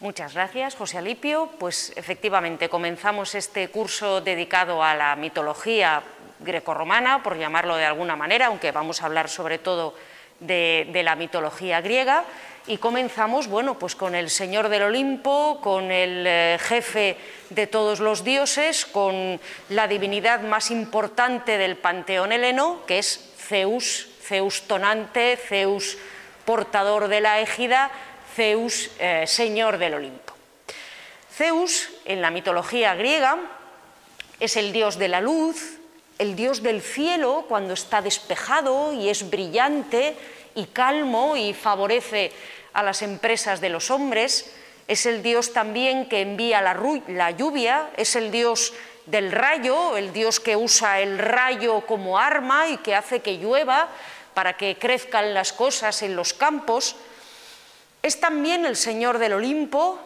Muchas gracias, José Alipio. Pues efectivamente comenzamos este curso dedicado a la mitología grecorromana, por llamarlo de alguna manera, aunque vamos a hablar sobre todo de, la mitología griega y comenzamos bueno, pues con el Señor del Olimpo, con el eh, jefe de todos los dioses, con la divinidad más importante del panteón heleno, que es Zeus, Zeus tonante, Zeus portador de la égida, Zeus eh, Señor del Olimpo. Zeus, en la mitología griega, es el dios de la luz, el dios del cielo cuando está despejado y es brillante y calmo y favorece a las empresas de los hombres, es el Dios también que envía la, lluvia, es el Dios del rayo, el Dios que usa el rayo como arma y que hace que llueva para que crezcan las cosas en los campos. Es también el Señor del Olimpo,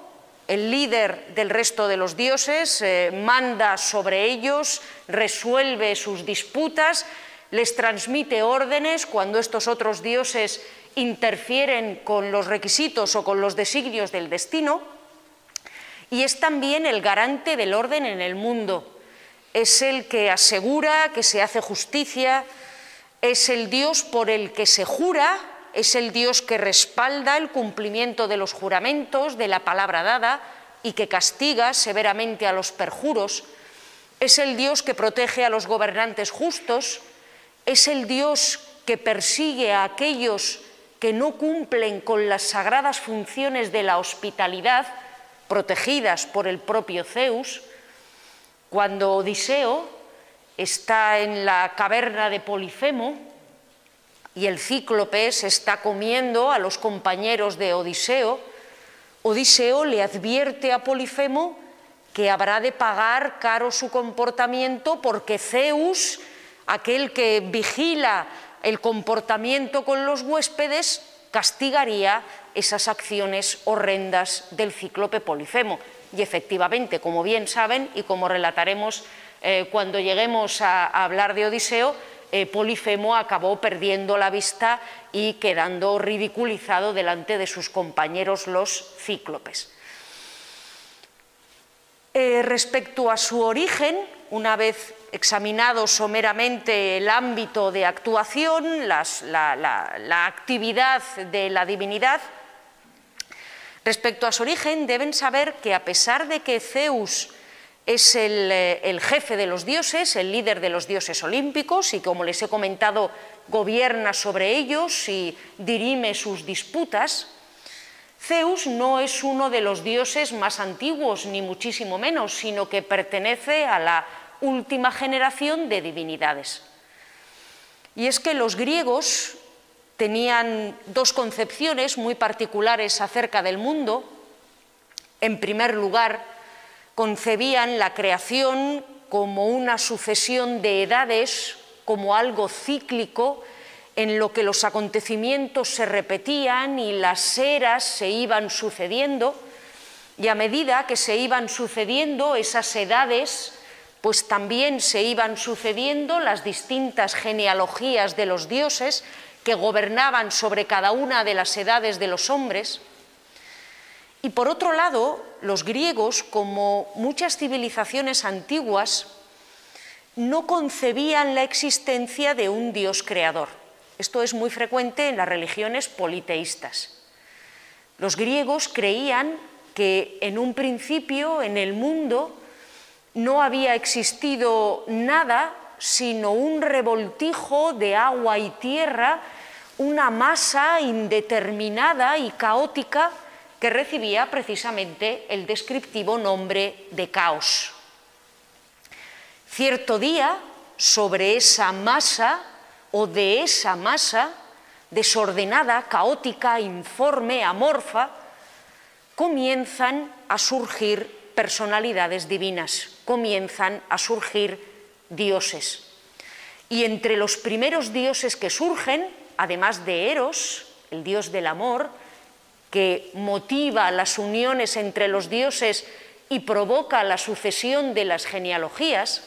el líder del resto de los dioses, eh, manda sobre ellos, resuelve sus disputas, les transmite órdenes cuando estos otros dioses interfieren con los requisitos o con los designios del destino y es también el garante del orden en el mundo. Es el que asegura que se hace justicia, es el Dios por el que se jura, es el Dios que respalda el cumplimiento de los juramentos, de la palabra dada y que castiga severamente a los perjuros, es el Dios que protege a los gobernantes justos, es el Dios que persigue a aquellos que no cumplen con las sagradas funciones de la hospitalidad protegidas por el propio Zeus, cuando Odiseo está en la caverna de Polifemo y el cíclope se está comiendo a los compañeros de Odiseo, Odiseo le advierte a Polifemo que habrá de pagar caro su comportamiento porque Zeus, aquel que vigila el comportamiento con los huéspedes castigaría esas acciones horrendas del cíclope Polifemo. Y efectivamente, como bien saben y como relataremos eh, cuando lleguemos a, hablar de Odiseo, eh, Polifemo acabó perdiendo la vista y quedando ridiculizado delante de sus compañeros los cíclopes. Eh, respecto a su origen, una vez examinado someramente el ámbito de actuación, la, actividad de la divinidad, respecto a su origen deben saber que a pesar de que Zeus es el, eh, el, jefe de los dioses, el líder de los dioses olímpicos y como les he comentado gobierna sobre ellos y dirime sus disputas, Zeus no es uno de los dioses más antiguos, ni muchísimo menos, sino que pertenece a la última generación de divinidades. Y es que los griegos tenían dos concepciones muy particulares acerca del mundo. En primer lugar, concebían la creación como una sucesión de edades, como algo cíclico, en lo que los acontecimientos se repetían y las eras se iban sucediendo, y a medida que se iban sucediendo esas edades, pues también se iban sucediendo las distintas genealogías de los dioses que gobernaban sobre cada una de las edades de los hombres. Y por otro lado, los griegos, como muchas civilizaciones antiguas, no concebían la existencia de un dios creador. Esto es muy frecuente en las religiones politeístas. Los griegos creían que en un principio en el mundo no había existido nada sino un revoltijo de agua y tierra, una masa indeterminada y caótica que recibía precisamente el descriptivo nombre de caos. Cierto día, sobre esa masa o de esa masa, desordenada, caótica, informe, amorfa, comienzan a surgir personalidades divinas, comienzan a surgir dioses. Y entre los primeros dioses que surgen, además de Eros, el dios del amor, que motiva las uniones entre los dioses y provoca la sucesión de las genealogías,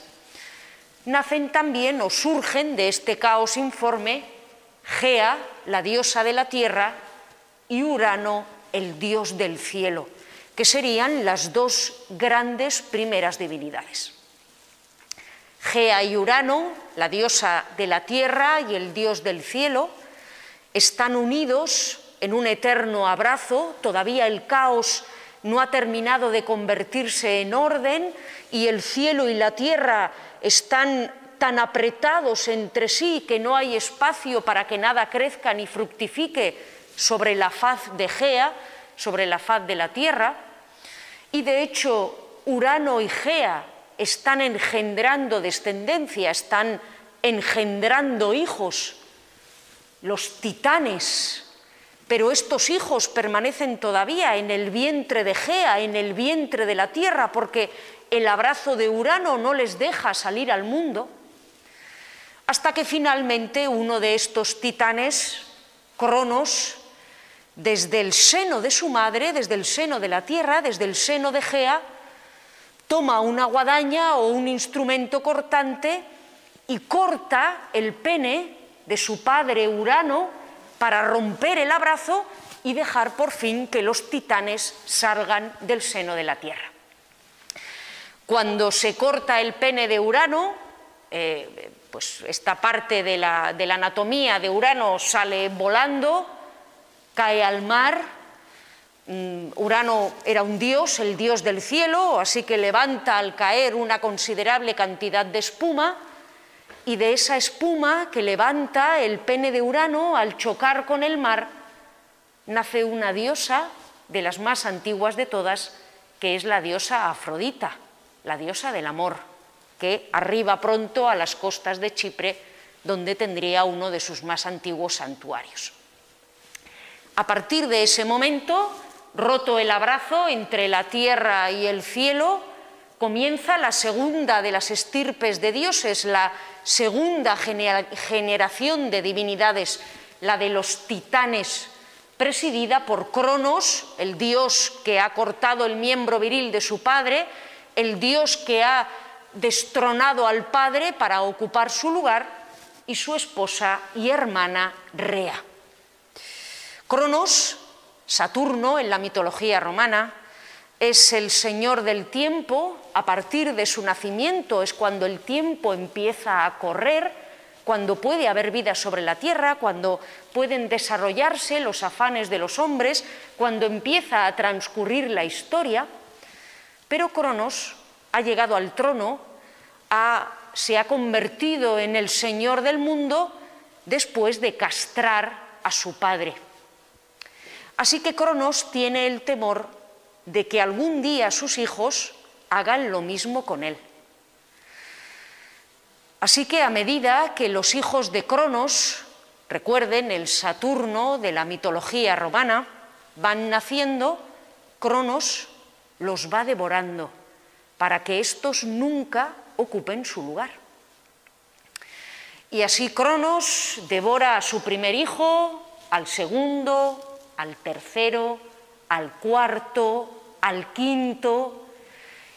nacen también o surgen de este caos informe Gea, la diosa de la tierra, y Urano, el dios del cielo que serían las dos grandes primeras divinidades. Gea y Urano, la diosa de la tierra y el dios del cielo, están unidos en un eterno abrazo, todavía el caos no ha terminado de convertirse en orden y el cielo y la tierra están tan apretados entre sí que no hay espacio para que nada crezca ni fructifique sobre la faz de Gea, sobre la faz de la tierra. Y de hecho, Urano y Gea están engendrando descendencia, están engendrando hijos, los titanes, pero estos hijos permanecen todavía en el vientre de Gea, en el vientre de la tierra, porque el abrazo de Urano no les deja salir al mundo, hasta que finalmente uno de estos titanes, Cronos, desde el seno de su madre, desde el seno de la tierra, desde el seno de Gea, toma una guadaña o un instrumento cortante y corta el pene de su padre Urano para romper el abrazo y dejar por fin que los titanes salgan del seno de la Tierra. Cuando se corta el pene de Urano, eh, pues esta parte de la, anatomía de Urano sale volando, cae al mar, Mm, Urano era un dios, el dios del cielo, así que levanta al caer una considerable cantidad de espuma y de esa espuma que levanta el pene de Urano al chocar con el mar, nace una diosa de las más antiguas de todas, que es la diosa Afrodita, la diosa del amor, que arriba pronto a las costas de Chipre, donde tendría uno de sus más antiguos santuarios. A partir de ese momento, roto el abrazo entre la tierra y el cielo, comienza la segunda de las estirpes de dioses, la segunda generación de divinidades, la de los titanes, presidida por Cronos, el dios que ha cortado el miembro viril de su padre, el dios que ha destronado al padre para ocupar su lugar, y su esposa y hermana Rea. Cronos Saturno en la mitología romana es el señor del tiempo, a partir de su nacimiento es cuando el tiempo empieza a correr, cuando puede haber vida sobre la tierra, cuando pueden desarrollarse los afanes de los hombres, cuando empieza a transcurrir la historia, pero Cronos ha llegado al trono, se ha convertido en el señor del mundo después de castrar a su padre. Así que Cronos tiene el temor de que algún día sus hijos hagan lo mismo con él. Así que a medida que los hijos de Cronos, recuerden el Saturno de la mitología romana, van naciendo, Cronos los va devorando para que éstos nunca ocupen su lugar. Y así Cronos devora a su primer hijo, al segundo, al tercero, al cuarto, al quinto,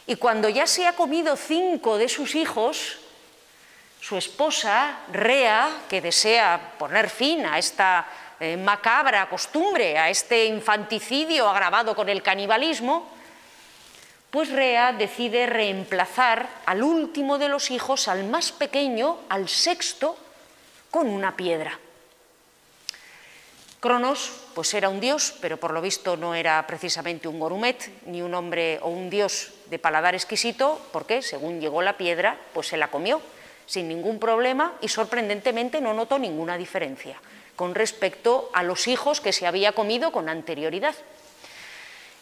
y cuando ya se ha comido cinco de sus hijos, su esposa, Rea, que desea poner fin a esta eh, macabra costumbre, a este infanticidio agravado con el canibalismo, pues Rea decide reemplazar al último de los hijos, al más pequeño, al sexto, con una piedra. Cronos pues era un dios, pero por lo visto no era precisamente un gorumet, ni un hombre o un dios de paladar exquisito, porque según llegó la piedra, pues se la comió sin ningún problema y sorprendentemente no notó ninguna diferencia con respecto a los hijos que se había comido con anterioridad.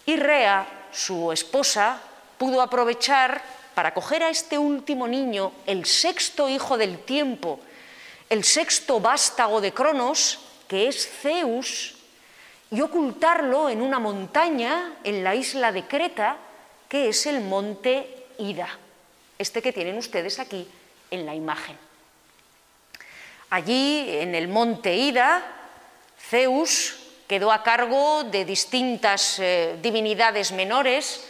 Y Rea, su esposa, pudo aprovechar para coger a este último niño, el sexto hijo del tiempo, el sexto vástago de Cronos, que es Zeus, y ocultarlo en una montaña en la isla de Creta, que es el monte Ida, este que tienen ustedes aquí en la imagen. Allí, en el monte Ida, Zeus quedó a cargo de distintas eh, divinidades menores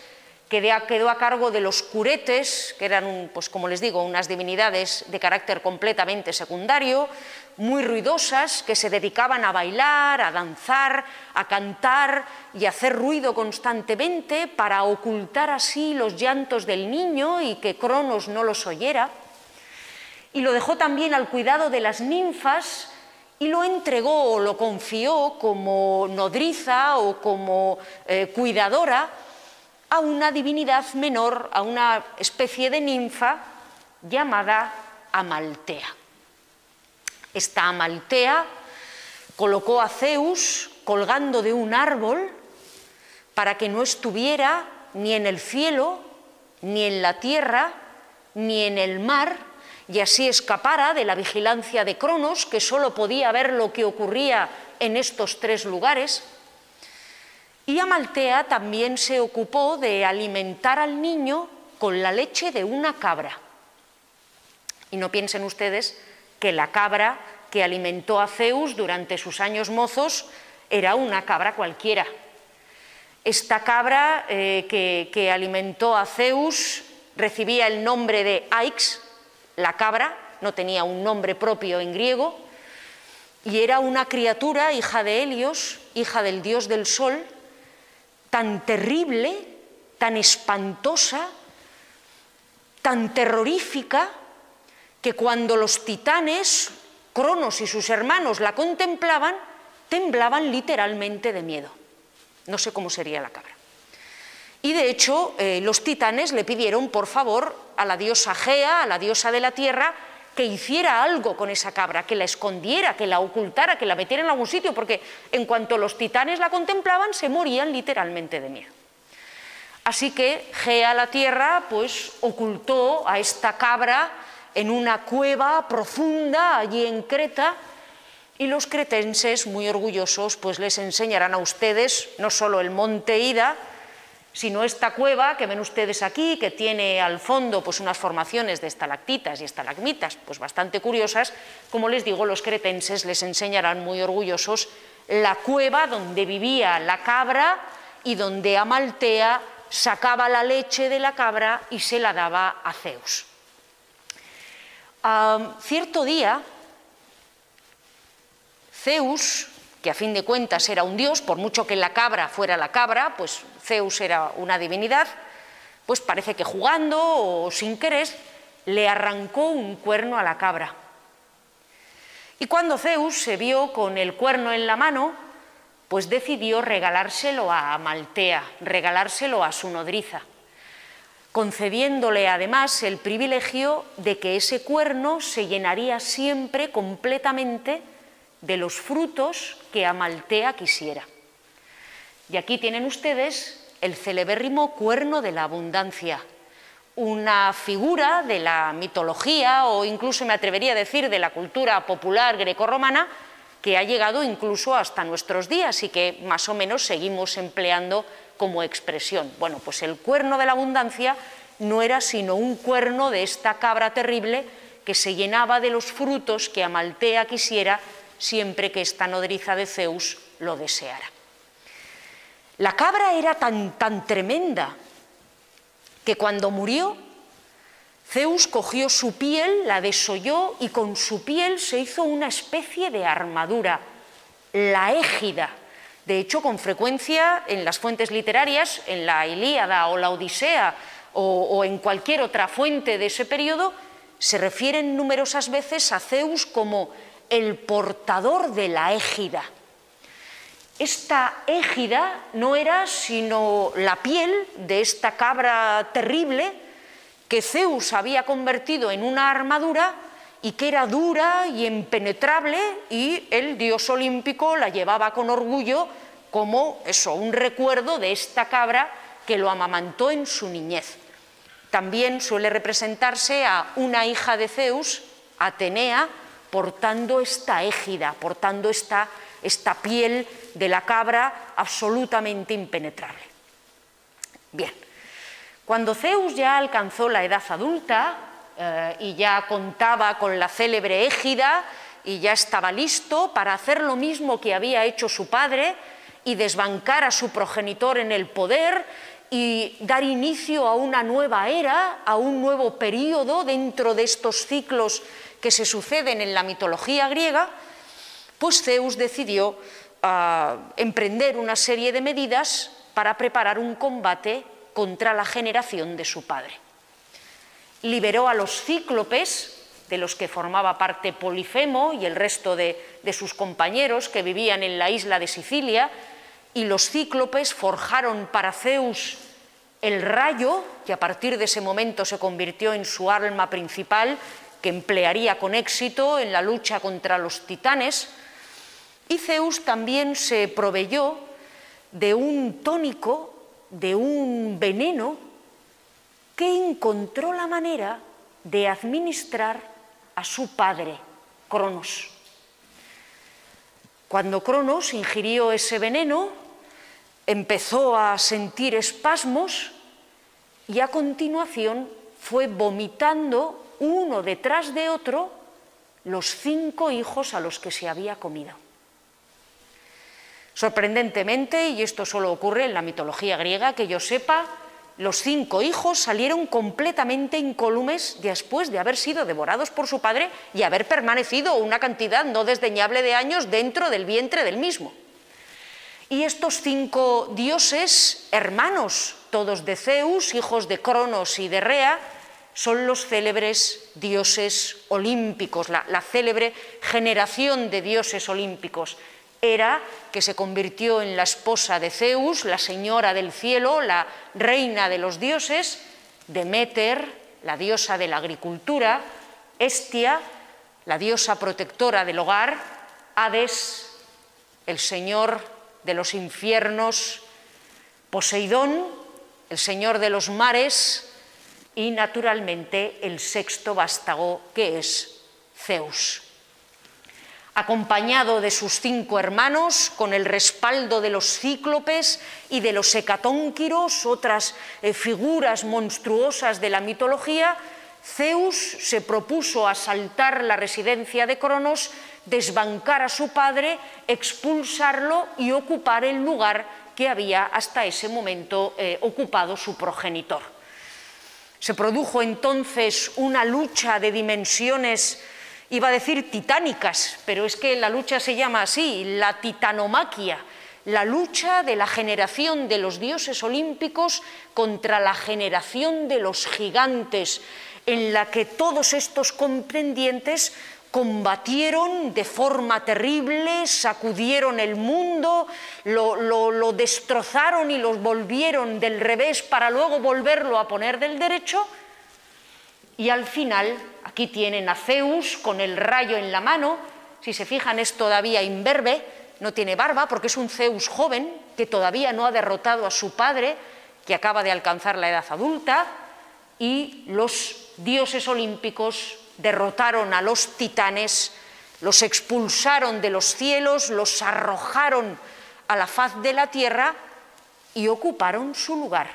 quedó a cargo de los curetes, que eran, pues como les digo, unas divinidades de carácter completamente secundario, muy ruidosas, que se dedicaban a bailar, a danzar, a cantar y a hacer ruido constantemente para ocultar así los llantos del niño y que Cronos no los oyera. Y lo dejó también al cuidado de las ninfas y lo entregó o lo confió como nodriza o como eh, cuidadora a una divinidad menor, a una especie de ninfa llamada Amaltea. Esta Amaltea colocó a Zeus colgando de un árbol para que no estuviera ni en el cielo, ni en la tierra, ni en el mar, y así escapara de la vigilancia de Cronos, que sólo podía ver lo que ocurría en estos tres lugares. Y Amaltea también se ocupó de alimentar al niño con la leche de una cabra. Y no piensen ustedes que la cabra que alimentó a Zeus durante sus años mozos era una cabra cualquiera. Esta cabra eh, que, que, alimentó a Zeus recibía el nombre de Aix, la cabra, no tenía un nombre propio en griego, y era una criatura, hija de Helios, hija del dios del sol, tan terrible, tan espantosa, tan terrorífica, que cuando los titanes, Cronos y sus hermanos la contemplaban, temblaban literalmente de miedo. No sé cómo sería la cabra. Y de hecho, eh, los titanes le pidieron, por favor, a la diosa Gea, a la diosa de la tierra, que hiciera algo con esa cabra, que la escondiera, que la ocultara, que la metiera en algún sitio, porque en cuanto los titanes la contemplaban, se morían literalmente de miedo. Así que Gea la tierra, pues ocultó a esta cabra en una cueva profunda allí en Creta, y los cretenses, muy orgullosos, pues les enseñarán a ustedes no solo el monte Ida, sino esta cueva que ven ustedes aquí, que tiene al fondo pues, unas formaciones de estalactitas y estalagmitas pues, bastante curiosas, como les digo, los cretenses les enseñarán muy orgullosos la cueva donde vivía la cabra y donde Amaltea sacaba la leche de la cabra y se la daba a Zeus. Cierto día, Zeus que a fin de cuentas era un dios, por mucho que la cabra fuera la cabra, pues Zeus era una divinidad, pues parece que jugando o sin querer le arrancó un cuerno a la cabra. Y cuando Zeus se vio con el cuerno en la mano, pues decidió regalárselo a Amaltea, regalárselo a su nodriza, concediéndole además el privilegio de que ese cuerno se llenaría siempre completamente de los frutos que Amaltea quisiera. Y aquí tienen ustedes el celebérrimo cuerno de la abundancia, una figura de la mitología o incluso me atrevería a decir de la cultura popular grecorromana que ha llegado incluso hasta nuestros días y que más o menos seguimos empleando como expresión. Bueno, pues el cuerno de la abundancia no era sino un cuerno de esta cabra terrible que se llenaba de los frutos que Amaltea quisiera siempre que esta nodriza de Zeus lo deseara. La cabra era tan, tan tremenda que cuando murió, Zeus cogió su piel, la desolló y con su piel se hizo una especie de armadura, la égida. De hecho, con frecuencia en las fuentes literarias, en la Ilíada o la Odisea o, en cualquier otra fuente de ese periodo, se refieren numerosas veces a Zeus como el portador de la égida. Esta égida no era sino la piel de esta cabra terrible que Zeus había convertido en una armadura y que era dura y impenetrable y el dios olímpico la llevaba con orgullo como eso, un recuerdo de esta cabra que lo amamantó en su niñez. También suele representarse a una hija de Zeus, Atenea, portando esta égida, portando esta, esta piel de la cabra absolutamente impenetrable. Bien, cuando Zeus ya alcanzó la edad adulta eh, y ya contaba con la célebre égida y ya estaba listo para hacer lo mismo que había hecho su padre y desbancar a su progenitor en el poder y dar inicio a una nueva era, a un nuevo periodo dentro de estos ciclos que se suceden en la mitología griega, pues Zeus decidió ah, emprender una serie de medidas para preparar un combate contra la generación de su padre. Liberó a los cíclopes, de los que formaba parte Polifemo y el resto de sus compañeros que vivían en la isla de Sicilia, y los cíclopes forjaron para Zeus el rayo, que a partir de ese momento se convirtió en su arma principal, que emplearía con éxito en la lucha contra los titanes, y Zeus también se proveyó de un tónico, de un veneno, que encontró la manera de administrar a su padre, Cronos. Cuando Cronos ingirió ese veneno, empezó a sentir espasmos y a continuación fue vomitando uno detrás de otro los cinco hijos a los que se había comido. Sorprendentemente, y esto solo ocurre en la mitología griega, que yo sepa, los cinco hijos salieron completamente incólumes después de haber sido devorados por su padre y haber permanecido una cantidad no desdeñable de años dentro del vientre del mismo. Y estos cinco dioses, hermanos, todos de Zeus, hijos de Cronos y de Rea, son los célebres dioses olímpicos, la, célebre generación de dioses olímpicos. Hera, que se convirtió en la esposa de Zeus, la señora del cielo, la reina de los dioses, Demeter, la diosa de la agricultura, Estia, la diosa protectora del hogar, Hades, el señor de los infiernos, Poseidón, el señor de los mares, y naturalmente el sexto vástago que es Zeus. Acompañado de sus cinco hermanos, con el respaldo de los cíclopes y de los hecatónquiros, otras eh, figuras monstruosas de la mitología, Zeus se propuso asaltar la residencia de Cronos desbancar a su padre, expulsarlo y ocupar el lugar que había hasta ese momento eh, ocupado su progenitor. Se produjo entonces una lucha de dimensiones, iba a decir titánicas, pero es que la lucha se llama así, la titanomaquia, la lucha de la generación de los dioses olímpicos contra la generación de los gigantes, en la que todos estos comprendientes combatieron de forma terrible, sacudieron el mundo, lo, destrozaron y los volvieron del revés para luego volverlo a poner del derecho. Y al final, aquí tienen a Zeus con el rayo en la mano, si se fijan es todavía imberbe, no tiene barba porque es un Zeus joven que todavía no ha derrotado a su padre, que acaba de alcanzar la edad adulta, y los dioses olímpicos derrotaron a los titanes, los expulsaron de los cielos, los arrojaron a la faz de la tierra y ocuparon su lugar,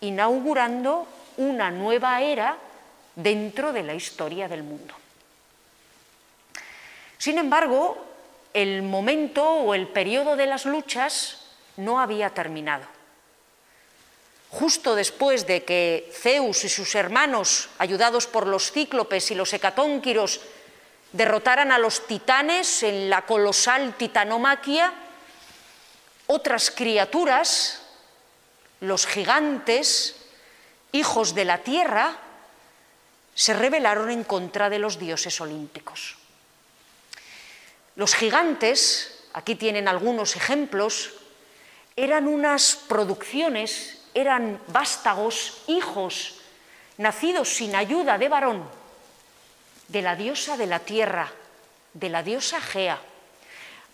inaugurando una nueva era dentro de la historia del mundo. Sin embargo, el momento o el periodo de las luchas no había terminado justo después de que Zeus y sus hermanos, ayudados por los cíclopes y los hecatónquiros, derrotaran a los titanes en la colosal titanomaquia, otras criaturas, los gigantes, hijos de la tierra, se rebelaron en contra de los dioses olímpicos. Los gigantes, aquí tienen algunos ejemplos, eran unas producciones eran vástagos, hijos, nacidos sin ayuda de varón, de la diosa de la tierra, de la diosa Gea,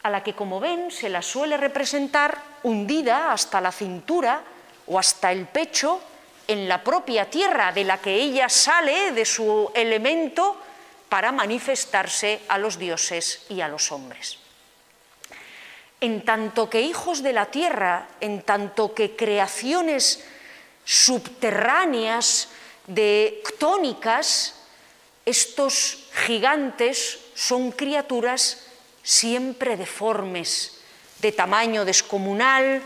a la que, como ven, se la suele representar hundida hasta la cintura o hasta el pecho en la propia tierra de la que ella sale de su elemento para manifestarse a los dioses y a los hombres. En tanto que hijos de la tierra, en tanto que creaciones subterráneas de tónicas, estos gigantes son criaturas siempre deformes, de tamaño descomunal,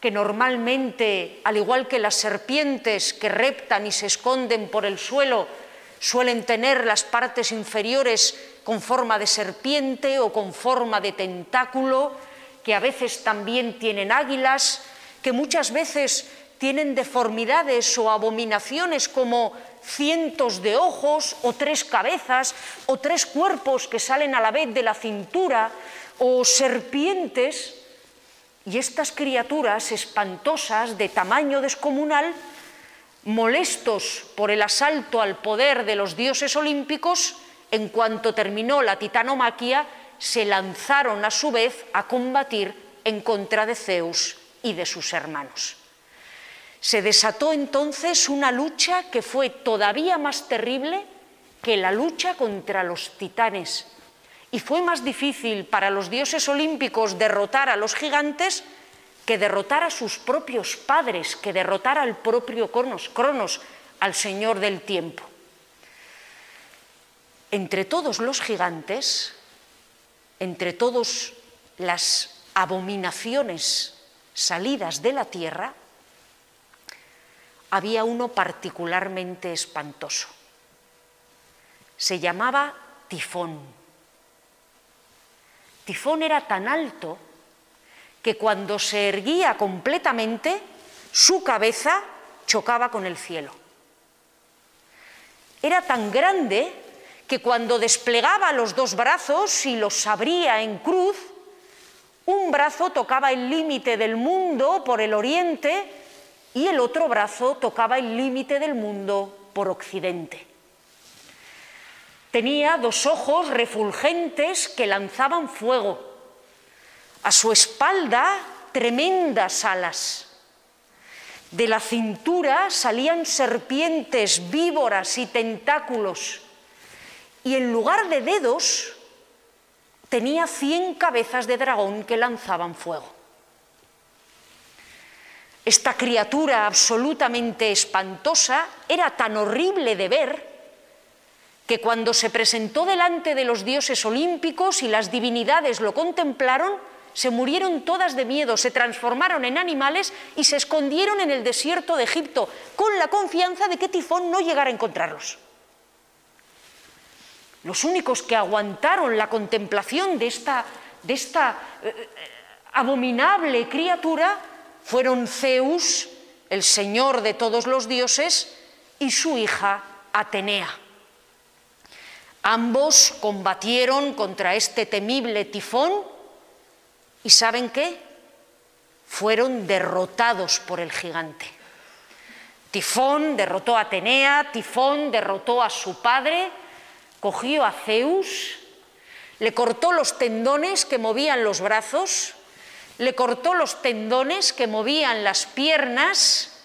que normalmente, al igual que las serpientes que reptan y se esconden por el suelo, suelen tener las partes inferiores con forma de serpiente o con forma de tentáculo, que a veces también tienen águilas, que muchas veces tienen deformidades o abominaciones como cientos de ojos o tres cabezas o tres cuerpos que salen a la vez de la cintura o serpientes y estas criaturas espantosas de tamaño descomunal, molestos por el asalto al poder de los dioses olímpicos, en cuanto terminó la titanomaquia, se lanzaron a su vez a combatir en contra de Zeus y de sus hermanos. Se desató entonces una lucha que fue todavía más terrible que la lucha contra los titanes. Y fue más difícil para los dioses olímpicos derrotar a los gigantes que derrotar a sus propios padres, que derrotar al propio Cronos, Cronos al Señor del tiempo. Entre todos los gigantes, entre todas las abominaciones salidas de la tierra, había uno particularmente espantoso. Se llamaba Tifón. Tifón era tan alto que cuando se erguía completamente, su cabeza chocaba con el cielo. Era tan grande que cuando desplegaba los dos brazos y los abría en cruz, un brazo tocaba el límite del mundo por el oriente y el otro brazo tocaba el límite del mundo por occidente. Tenía dos ojos refulgentes que lanzaban fuego. A su espalda tremendas alas. De la cintura salían serpientes, víboras y tentáculos. Y en lugar de dedos tenía cien cabezas de dragón que lanzaban fuego. Esta criatura absolutamente espantosa era tan horrible de ver que cuando se presentó delante de los dioses olímpicos y las divinidades lo contemplaron, se murieron todas de miedo, se transformaron en animales y se escondieron en el desierto de Egipto, con la confianza de que Tifón no llegara a encontrarlos. Los únicos que aguantaron la contemplación de esta, de esta eh, eh, abominable criatura fueron Zeus, el señor de todos los dioses, y su hija Atenea. Ambos combatieron contra este temible tifón y ¿saben qué? Fueron derrotados por el gigante. Tifón derrotó a Atenea, Tifón derrotó a su padre, cogió a Zeus, le cortó los tendones que movían los brazos, le cortó los tendones que movían las piernas,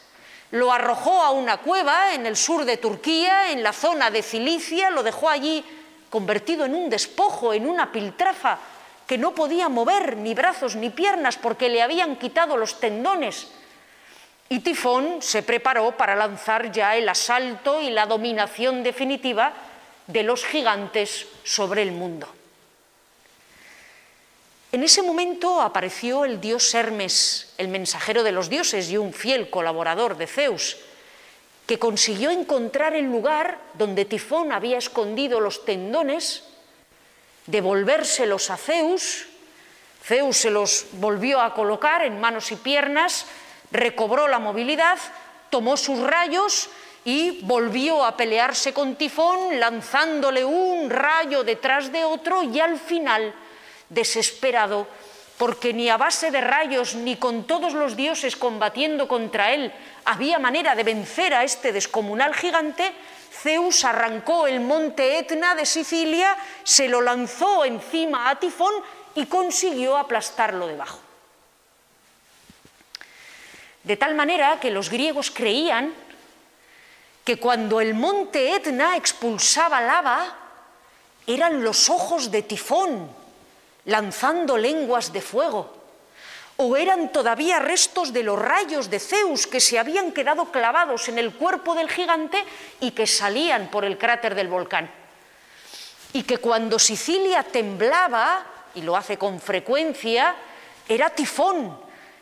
lo arrojó a una cueva en el sur de Turquía, en la zona de Cilicia, lo dejó allí convertido en un despojo, en una piltrafa, que no podía mover ni brazos ni piernas porque le habían quitado los tendones. Y Tifón se preparó para lanzar ya el asalto y la dominación definitiva de los gigantes sobre el mundo. En ese momento apareció el dios Hermes, el mensajero de los dioses y un fiel colaborador de Zeus, que consiguió encontrar el lugar donde Tifón había escondido los tendones, devolvérselos a Zeus, Zeus se los volvió a colocar en manos y piernas, recobró la movilidad, tomó sus rayos y volvió a pelearse con Tifón, lanzándole un rayo detrás de otro y al final desesperado, porque ni a base de rayos ni con todos los dioses combatiendo contra él había manera de vencer a este descomunal gigante, Zeus arrancó el monte Etna de Sicilia, se lo lanzó encima a Tifón y consiguió aplastarlo debajo. De tal manera que los griegos creían que cuando el monte Etna expulsaba lava, eran los ojos de Tifón lanzando lenguas de fuego, o eran todavía restos de los rayos de Zeus que se habían quedado clavados en el cuerpo del gigante y que salían por el cráter del volcán. Y que cuando Sicilia temblaba, y lo hace con frecuencia, era tifón,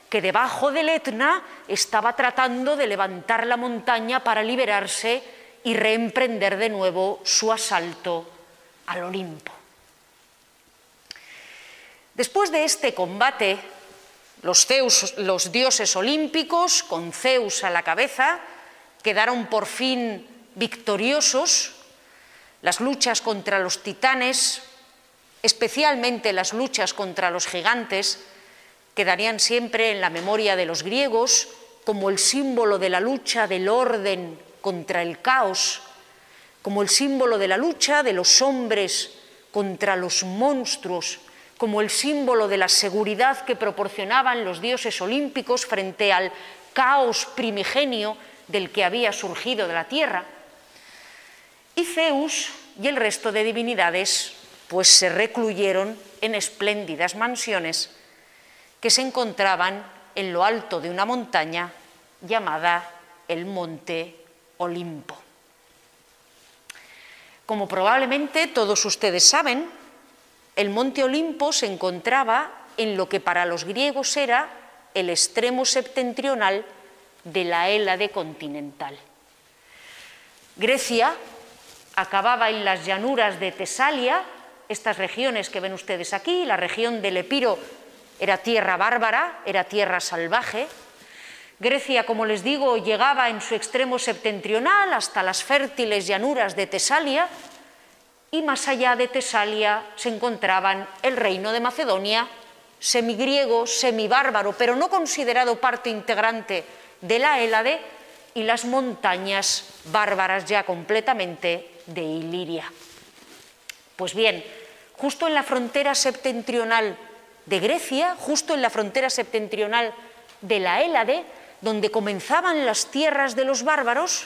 que debajo del Etna estaba tratando de levantar la montaña para liberarse y reemprender de nuevo su asalto al Olimpo. Después de este combate, los, dioses olímpicos, con Zeus a la cabeza, quedaron por fin victoriosos. Las luchas contra los titanes, especialmente las luchas contra los gigantes, quedarían siempre en la memoria de los griegos como el símbolo de la lucha del orden contra el caos, como el símbolo de la lucha de los hombres contra los monstruos, como el símbolo de la seguridad que proporcionaban los dioses olímpicos frente al caos primigenio del que había surgido de la tierra. Y Zeus y el resto de divinidades pues se recluyeron en espléndidas mansiones que se encontraban en lo alto de una montaña llamada el Monte Olimpo. Como probablemente todos ustedes saben, el Monte Olimpo se encontraba en lo que para los griegos era el extremo septentrional de la Hélade continental. Grecia acababa en las llanuras de Tesalia, estas regiones que ven ustedes aquí, la región del Epiro era tierra bárbara, era tierra salvaje. Grecia, como les digo, llegaba en su extremo septentrional hasta las fértiles llanuras de Tesalia y más allá de Tesalia se encontraban el reino de Macedonia, semigriego, semibárbaro, pero no considerado parte integrante de la Hélade, y las montañas bárbaras ya completamente de Iliria. Pues bien, justo en la frontera septentrional de Grecia, justo en la frontera septentrional de la Hélade, donde comenzaban las tierras de los bárbaros,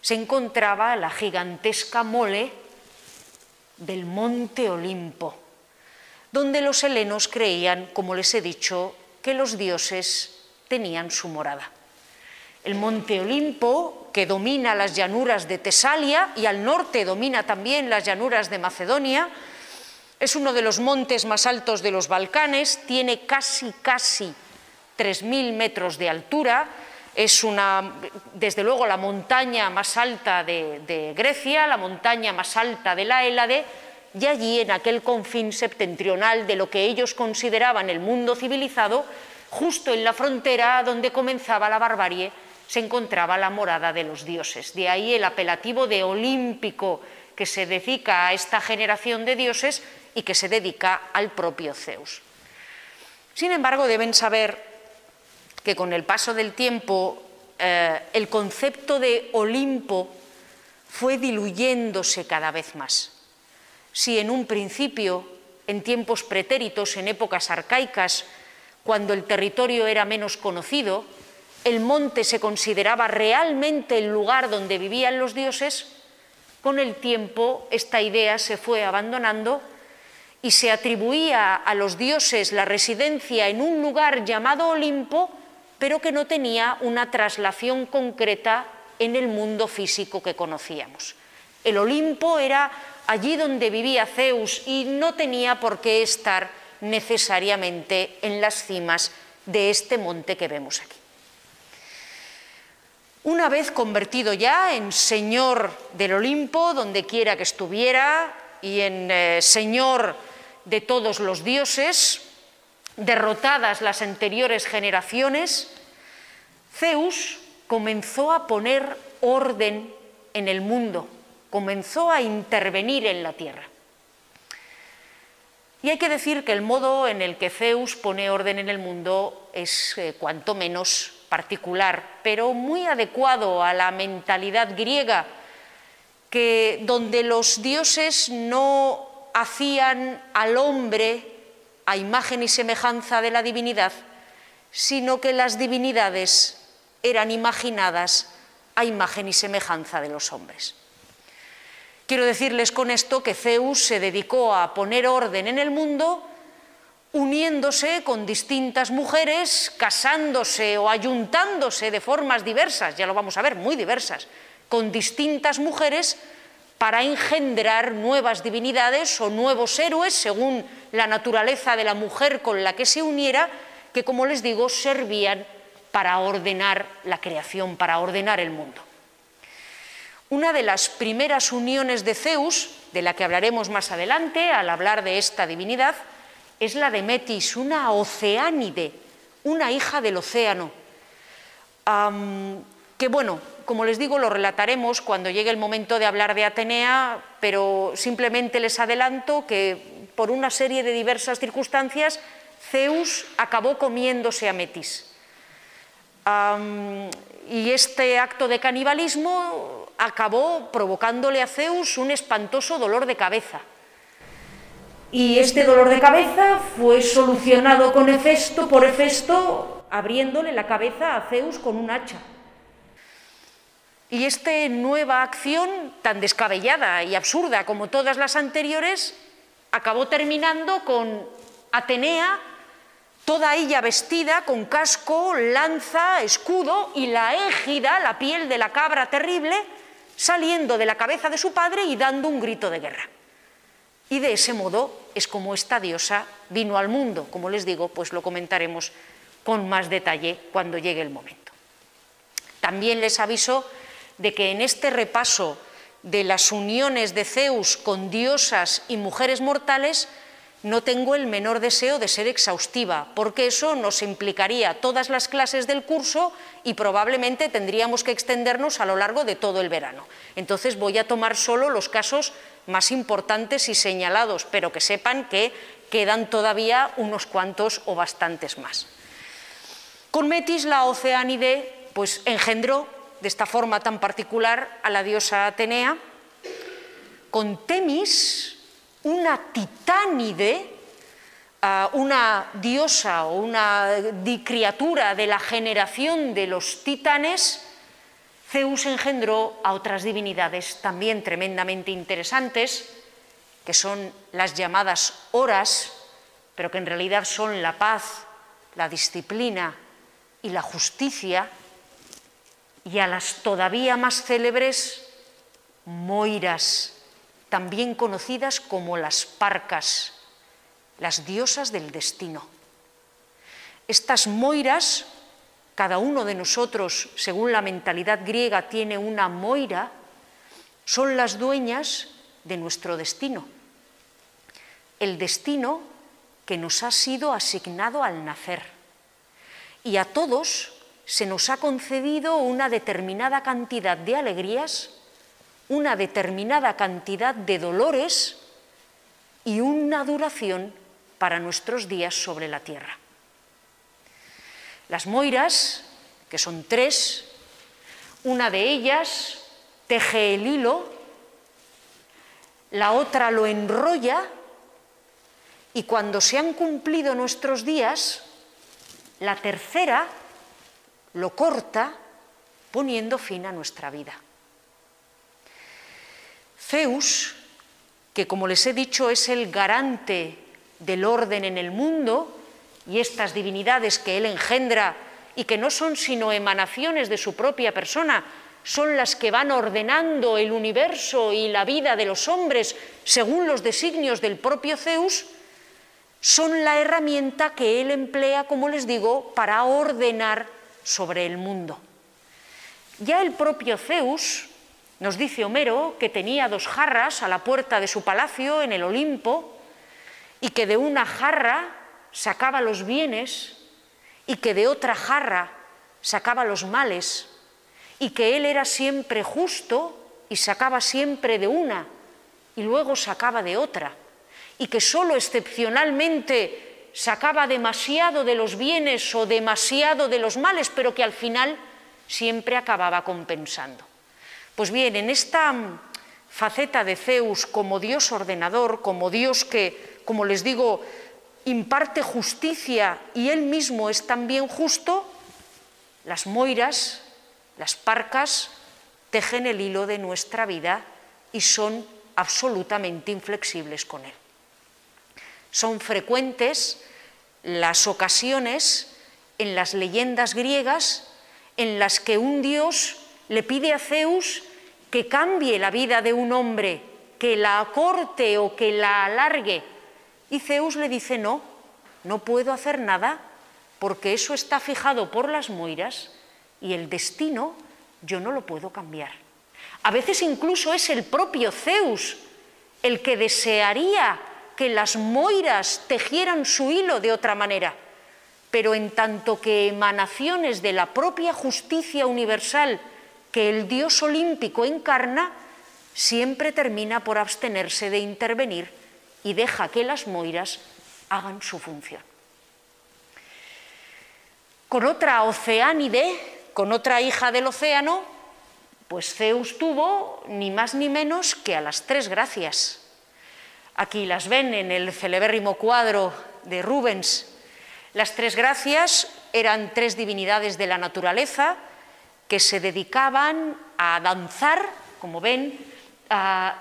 se encontraba la gigantesca mole del monte Olimpo, donde los helenos creían, como les he dicho, que los dioses tenían su morada. El monte Olimpo, que domina las llanuras de Tesalia y al norte domina también las llanuras de Macedonia, es uno de los montes más altos de los Balcanes, tiene casi, casi 3.000 metros de altura, es una, desde luego la montaña más alta de, de, Grecia, la montaña más alta de la Hélade, y allí en aquel confín septentrional de lo que ellos consideraban el mundo civilizado, justo en la frontera donde comenzaba la barbarie, se encontraba la morada de los dioses. De ahí el apelativo de olímpico que se dedica a esta generación de dioses y que se dedica al propio Zeus. Sin embargo, deben saber que con el paso del tiempo eh, el concepto de Olimpo fue diluyéndose cada vez más. Si en un principio, en tiempos pretéritos, en épocas arcaicas, cuando el territorio era menos conocido, el monte se consideraba realmente el lugar donde vivían los dioses, con el tiempo esta idea se fue abandonando y se atribuía a los dioses la residencia en un lugar llamado Olimpo, pero que no tenía una traslación concreta en el mundo físico que conocíamos. El Olimpo era allí donde vivía Zeus y no tenía por qué estar necesariamente en las cimas de este monte que vemos aquí. Una vez convertido ya en señor del Olimpo, donde quiera que estuviera, y en eh, señor de todos los dioses, derrotadas las anteriores generaciones, Zeus comenzó a poner orden en el mundo, comenzó a intervenir en la tierra. Y hay que decir que el modo en el que Zeus pone orden en el mundo es eh, cuanto menos particular, pero muy adecuado a la mentalidad griega, que donde los dioses no hacían al hombre a imagen y semejanza de la divinidad, sino que las divinidades eran imaginadas a imagen y semejanza de los hombres. Quiero decirles con esto que Zeus se dedicó a poner orden en el mundo uniéndose con distintas mujeres, casándose o ayuntándose de formas diversas, ya lo vamos a ver, muy diversas, con distintas mujeres para engendrar nuevas divinidades o nuevos héroes según la naturaleza de la mujer con la que se uniera, que, como les digo, servían para ordenar la creación, para ordenar el mundo. Una de las primeras uniones de Zeus, de la que hablaremos más adelante al hablar de esta divinidad, es la de Metis, una oceánide, una hija del océano, que bueno, como les digo, lo relataremos cuando llegue el momento de hablar de Atenea, pero simplemente les adelanto que por una serie de diversas circunstancias Zeus acabó comiéndose a Metis. y este acto de canibalismo acabó provocándole a Zeus un espantoso dolor de cabeza. Y este dolor de cabeza fue solucionado con por Hefesto abriéndole la cabeza a Zeus con un hacha. Y esta nueva acción, tan descabellada y absurda como todas las anteriores, acabó terminando con Atenea, toda ella vestida con casco, lanza, escudo y la égida, la piel de la cabra terrible, saliendo de la cabeza de su padre y dando un grito de guerra. Y de ese modo es como esta diosa vino al mundo. Como les digo, pues lo comentaremos con más detalle cuando llegue el momento. También les aviso de que en este repaso de las uniones de Zeus con diosas y mujeres mortales no tengo el menor deseo de ser exhaustiva, porque eso nos implicaría todas las clases del curso y probablemente tendríamos que extendernos a lo largo de todo el verano. Entonces voy a tomar solo los casos más importantes y señalados, pero que sepan que quedan todavía unos cuantos o bastantes más. Con Metis la Oceánide pues engendró de esta forma tan particular a la diosa Atenea, con Temis, una titánide, una diosa o una criatura de la generación de los titanes, Zeus engendró a otras divinidades también tremendamente interesantes, que son las llamadas horas, pero que en realidad son la paz, la disciplina y la justicia, y a las todavía más célebres Moiras, también conocidas como las Parcas, las diosas del destino. Estas Moiras, cada uno de nosotros, según la mentalidad griega, tiene una Moira, son las dueñas de nuestro destino. El destino que nos ha sido asignado al nacer. Y a todos se nos ha concedido una determinada cantidad de alegrías, una determinada cantidad de dolores y una duración para nuestros días sobre la tierra. Las moiras, que son tres, una de ellas teje el hilo, la otra lo enrolla y cuando se han cumplido nuestros días, la tercera lo corta poniendo fin a nuestra vida. Zeus, que como les he dicho es el garante del orden en el mundo, y estas divinidades que él engendra y que no son sino emanaciones de su propia persona, son las que van ordenando el universo y la vida de los hombres según los designios del propio Zeus, son la herramienta que él emplea, como les digo, para ordenar sobre el mundo. Ya el propio Zeus, nos dice Homero, que tenía dos jarras a la puerta de su palacio en el Olimpo y que de una jarra sacaba los bienes y que de otra jarra sacaba los males y que él era siempre justo y sacaba siempre de una y luego sacaba de otra y que sólo excepcionalmente sacaba demasiado de los bienes o demasiado de los males, pero que al final siempre acababa compensando. Pues bien, en esta faceta de Zeus como Dios ordenador, como Dios que, como les digo, imparte justicia y él mismo es también justo, las moiras, las parcas, tejen el hilo de nuestra vida y son absolutamente inflexibles con él. Son frecuentes las ocasiones en las leyendas griegas en las que un dios le pide a Zeus que cambie la vida de un hombre, que la acorte o que la alargue. Y Zeus le dice, no, no puedo hacer nada porque eso está fijado por las moiras y el destino yo no lo puedo cambiar. A veces incluso es el propio Zeus el que desearía que las moiras tejieran su hilo de otra manera, pero en tanto que emanaciones de la propia justicia universal que el Dios olímpico encarna, siempre termina por abstenerse de intervenir y deja que las moiras hagan su función. Con otra oceánide, con otra hija del océano, pues Zeus tuvo ni más ni menos que a las tres gracias. Aquí las ven en el celebérrimo cuadro de Rubens. Las tres gracias eran tres divinidades de la naturaleza que se dedicaban a danzar, como ven,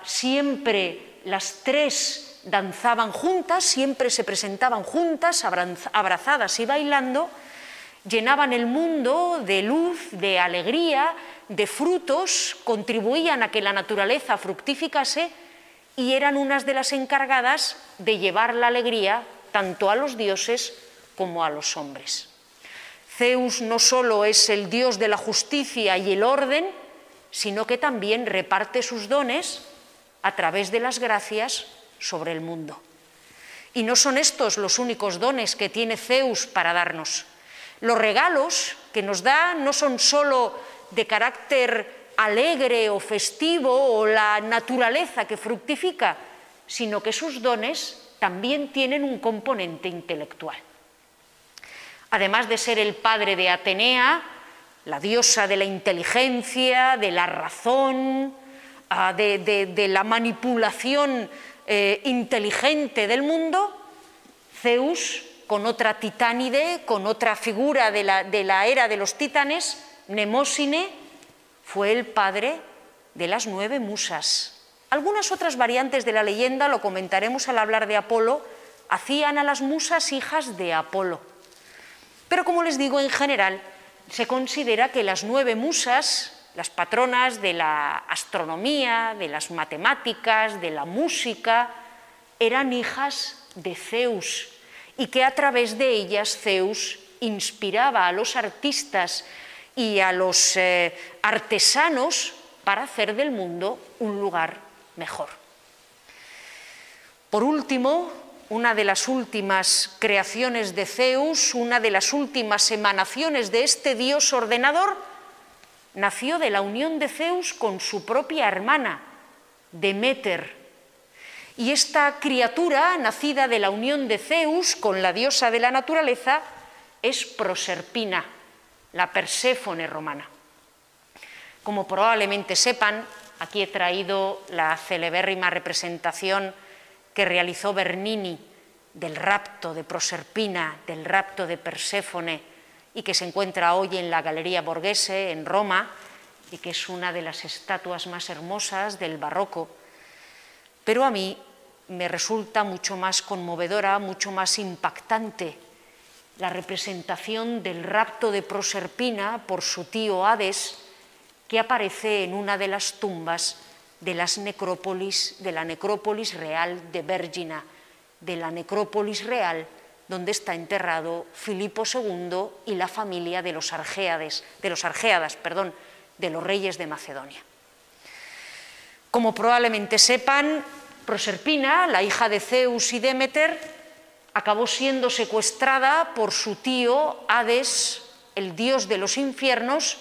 siempre las tres danzaban juntas, siempre se presentaban juntas, abrazadas y bailando, llenaban el mundo de luz, de alegría, de frutos, contribuían a que la naturaleza fructificase y eran unas de las encargadas de llevar la alegría tanto a los dioses como a los hombres. Zeus no solo es el dios de la justicia y el orden, sino que también reparte sus dones a través de las gracias sobre el mundo. Y no son estos los únicos dones que tiene Zeus para darnos. Los regalos que nos da no son solo de carácter alegre o festivo o la naturaleza que fructifica, sino que sus dones también tienen un componente intelectual. Además de ser el padre de Atenea, la diosa de la inteligencia, de la razón, ah, de, la manipulación eh, inteligente del mundo, Zeus, con otra titánide, con otra figura de la, de la era de los titanes, Nemósine, fue el padre de las nueve musas. Algunas otras variantes de la leyenda, lo comentaremos al hablar de Apolo, hacían a las musas hijas de Apolo. Pero como les digo, en general se considera que las nueve musas, las patronas de la astronomía, de las matemáticas, de la música, eran hijas de Zeus y que a través de ellas Zeus inspiraba a los artistas y a los eh, artesanos para hacer del mundo un lugar mejor. Por último, una de las últimas creaciones de Zeus, una de las últimas emanaciones de este dios ordenador, nació de la unión de Zeus con su propia hermana, Demeter. Y esta criatura, nacida de la unión de Zeus con la diosa de la naturaleza, es Proserpina, la Perséfone romana. Como probablemente sepan, aquí he traído la celebérrima representación que realizó Bernini del rapto de Proserpina, del rapto de Perséfone, y que se encuentra hoy en la Galería Borghese, en Roma, y que es una de las estatuas más hermosas del barroco. Pero a mí me resulta mucho más conmovedora, mucho más impactante la representación del rapto de Proserpina por su tío Hades, que aparece en una de las tumbas de, las necrópolis, de la necrópolis real de Vergina, de la necrópolis real donde está enterrado Filipo II y la familia de los argeades, de los argeadas, perdón, de los reyes de Macedonia. Como probablemente sepan, Proserpina, la hija de Zeus y Demeter, acabó siendo secuestrada por su tío Hades, el dios de los infiernos,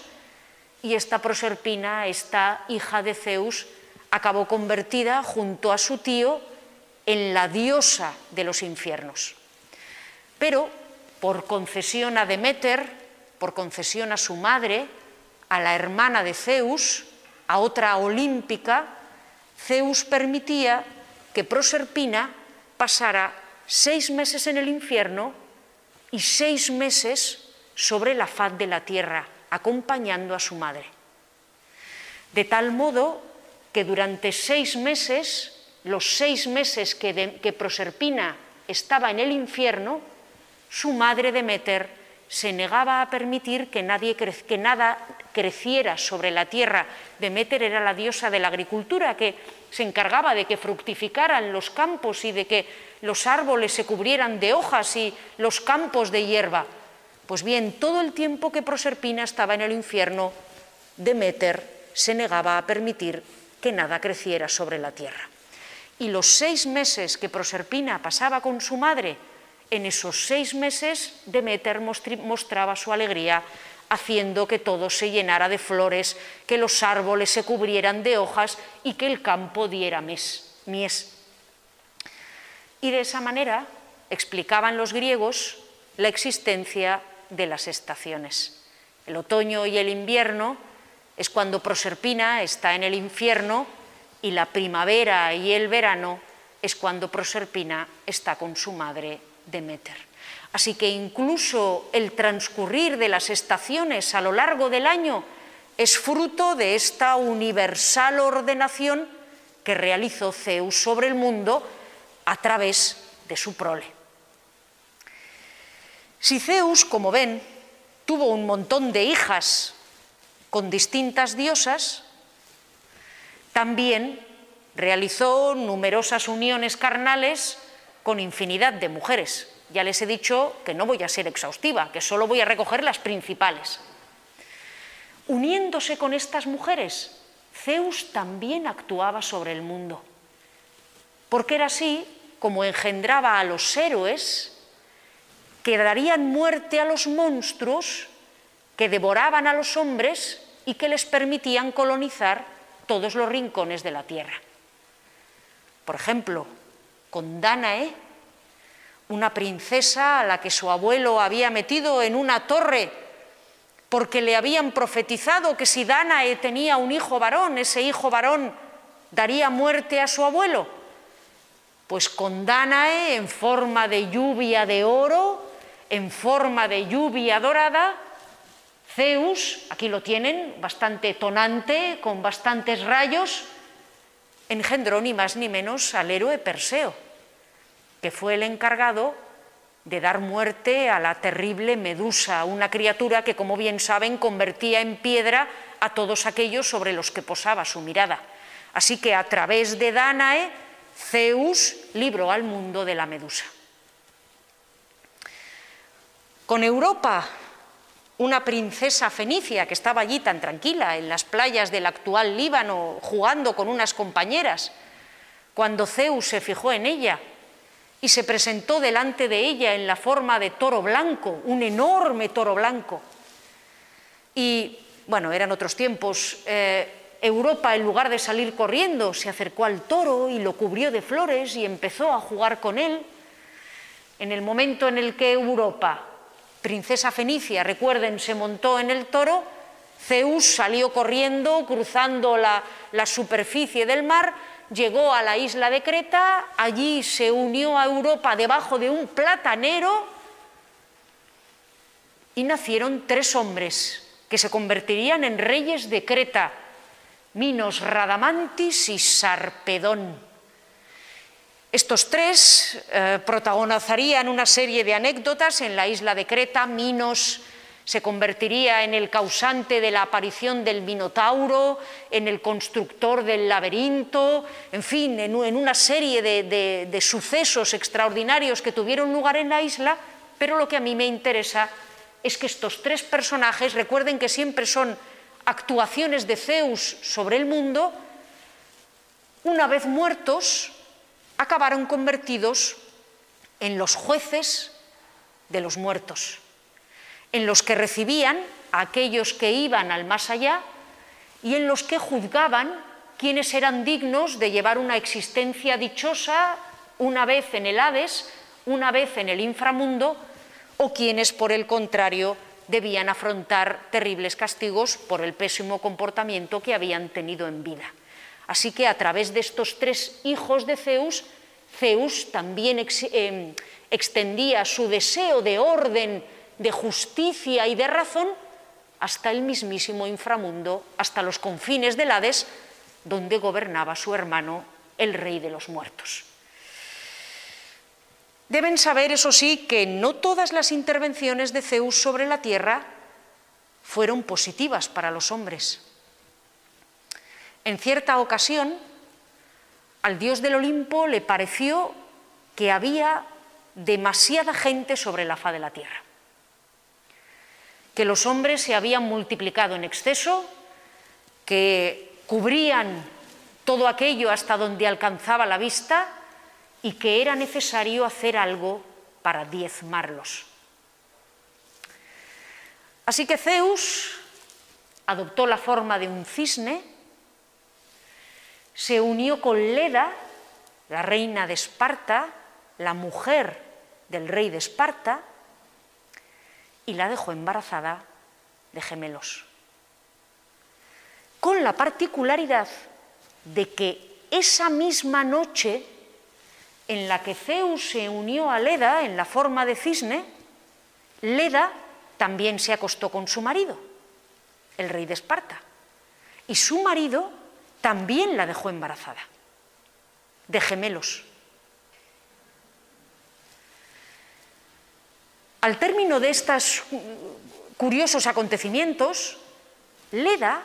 y esta Proserpina, esta hija de Zeus, acabó convertida junto a su tío en la diosa de los infiernos. Pero por concesión a Demeter, por concesión a su madre, a la hermana de Zeus, a otra olímpica, Zeus permitía que Proserpina pasara seis meses en el infierno y seis meses sobre la faz de la tierra, acompañando a su madre. De tal modo que durante seis meses, los seis meses que, Proserpina estaba en el infierno, su madre Demeter se negaba a permitir que, nadie que nada creciera sobre la tierra. Demeter era la diosa de la agricultura que se encargaba de que fructificaran los campos y de que los árboles se cubrieran de hojas y los campos de hierba. Pues bien, todo el tiempo que Proserpina estaba en el infierno, Demeter se negaba a permitir que nada creciera sobre la tierra. Y los seis meses que Proserpina pasaba con su madre, en esos seis meses Demeter mostraba su alegría haciendo que todo se llenara de flores, que los árboles se cubrieran de hojas y que el campo diera mies. Y de esa manera explicaban los griegos la existencia de las estaciones. El otoño y el invierno es cuando Proserpina está en el infierno y la primavera y el verano es cuando Proserpina está con su madre Demeter. Así que incluso el transcurrir de las estaciones a lo largo del año es fruto de esta universal ordenación que realizó Zeus sobre el mundo a través de su prole. Si Zeus, como ven, tuvo un montón de hijas con distintas diosas, también realizó numerosas uniones carnales con infinidad de mujeres. Ya les he dicho que no voy a ser exhaustiva, que solo voy a recoger las principales. Uniéndose con estas mujeres, Zeus también actuaba sobre el mundo, porque era así como engendraba a los héroes que darían muerte a los monstruos que devoraban a los hombres y que les permitían colonizar todos los rincones de la tierra. Por ejemplo, con Danae, una princesa a la que su abuelo había metido en una torre porque le habían profetizado que si Danae tenía un hijo varón, ese hijo varón daría muerte a su abuelo. Pues con Danae en forma de lluvia de oro, en forma de lluvia dorada, Zeus, aquí lo tienen, bastante tonante, con bastantes rayos, engendró ni más ni menos al héroe Perseo, que fue el encargado de dar muerte a la terrible Medusa, una criatura que, como bien saben, convertía en piedra a todos aquellos sobre los que posaba su mirada. Así que a través de Danae, Zeus libró al mundo de la Medusa. Con Europa una princesa fenicia que estaba allí tan tranquila en las playas del actual Líbano jugando con unas compañeras, cuando Zeus se fijó en ella y se presentó delante de ella en la forma de toro blanco, un enorme toro blanco. Y bueno, eran otros tiempos. Eh, Europa, en lugar de salir corriendo, se acercó al toro y lo cubrió de flores y empezó a jugar con él. En el momento en el que Europa princesa fenicia, recuerden, se montó en el toro, Zeus salió corriendo, cruzando la, la, superficie del mar, llegó a la isla de Creta, allí se unió a Europa debajo de un platanero y nacieron tres hombres que se convertirían en reyes de Creta, Minos, Radamantis y Sarpedón. Estos tres eh, protagonizarían una serie de anécdotas en la isla de Creta. Minos se convertiría en el causante de la aparición del Minotauro, en el constructor del laberinto, en fin, en, una serie de, de sucesos extraordinarios que tuvieron lugar en la isla, pero lo que a mí me interesa es que estos tres personajes, recuerden que siempre son actuaciones de Zeus sobre el mundo, una vez muertos, acabaron convertidos en los jueces de los muertos, en los que recibían a aquellos que iban al más allá y en los que juzgaban quienes eran dignos de llevar una existencia dichosa una vez en el Hades, una vez en el inframundo, o quienes, por el contrario, debían afrontar terribles castigos por el pésimo comportamiento que habían tenido en vida. Así que a través de estos tres hijos de Zeus, Zeus también em, extendía su deseo de orden, de justicia y de razón hasta el mismísimo inframundo, hasta los confines del Hades, donde gobernaba su hermano, el rey de los muertos. Deben saber, eso sí, que no todas las intervenciones de Zeus sobre la tierra fueron positivas para los hombres. En cierta ocasión, al dios del Olimpo le pareció que había demasiada gente sobre la faz de la tierra. que los hombres se habían multiplicado en exceso, que cubrían todo aquello hasta donde alcanzaba la vista y que era necesario hacer algo para diezmarlos. Así que Zeus adoptó la forma de un cisne, se unió con Leda, la reina de Esparta, la mujer del rey de Esparta, y la dejó embarazada de gemelos. Con la particularidad de que esa misma noche en la que Zeus se unió a Leda en la forma de cisne, Leda también se acostó con su marido, el rey de Esparta. Y su marido también la dejó embarazada, de gemelos. Al término de estos curiosos acontecimientos, Leda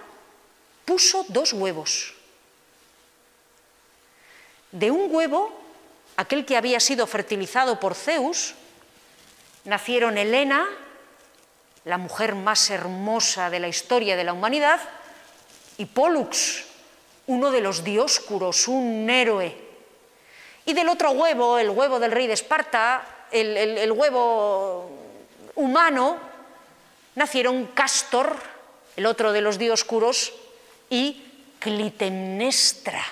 puso dos huevos. De un huevo, aquel que había sido fertilizado por Zeus, nacieron Helena la mujer más hermosa de la historia de la humanidad, y Pollux, uno de los dioscuros, un héroe. Y del otro huevo, el huevo del rey de Esparta, el, el huevo humano, nacieron Castor, el otro de los dioscuros, y Clitemnestra,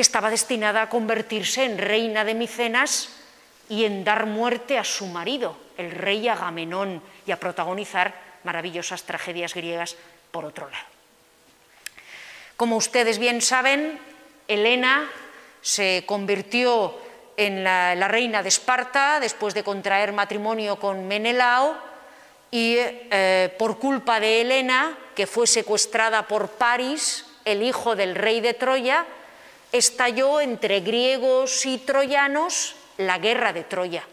que estaba destinada a convertirse en reina de Micenas y en dar muerte a su marido, el rey Agamenón, y a protagonizar maravillosas tragedias griegas por otro lado. Como ustedes bien saben, Helena se convirtió en la, reina de Esparta después de contraer matrimonio con Menelao y eh, por culpa de Helena, que fue secuestrada por Paris, el hijo del rey de Troya, estalló entre griegos y troyanos la guerra de Troya.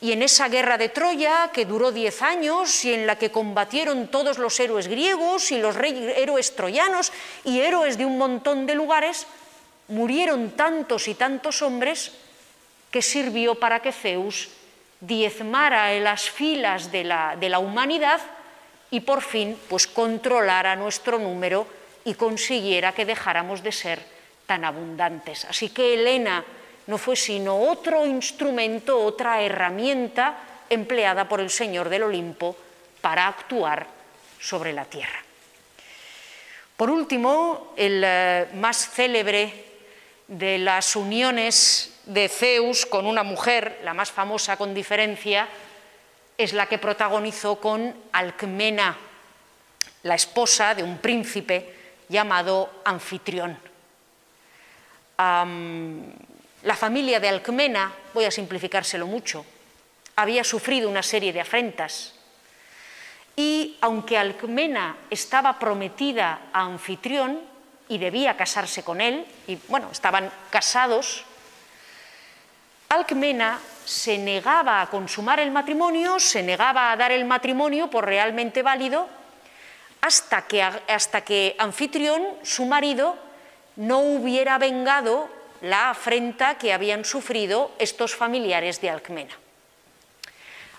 Y en esa guerra de Troya, que duró diez años y en la que combatieron todos los héroes griegos y los héroes troyanos y héroes de un montón de lugares, murieron tantos y tantos hombres que sirvió para que Zeus diezmara en las filas de la, de la humanidad y por fin pues controlara nuestro número y consiguiera que dejáramos de ser tan abundantes. Así que Helena no fue sino otro instrumento, otra herramienta empleada por el Señor del Olimpo para actuar sobre la tierra. Por último, el eh, más célebre de las uniones de Zeus con una mujer, la más famosa con diferencia, es la que protagonizó con Alcmena, la esposa de un príncipe llamado Anfitrión. La familia de Alcmena, voy a simplificárselo mucho, había sufrido una serie de afrentas. Y aunque Alcmena estaba prometida a Anfitrión y debía casarse con él, y bueno, estaban casados, Alcmena se negaba a consumar el matrimonio, se negaba a dar el matrimonio por realmente válido, hasta que, hasta que Anfitrión, su marido, no hubiera vengado la afrenta que habían sufrido estos familiares de Alcmena.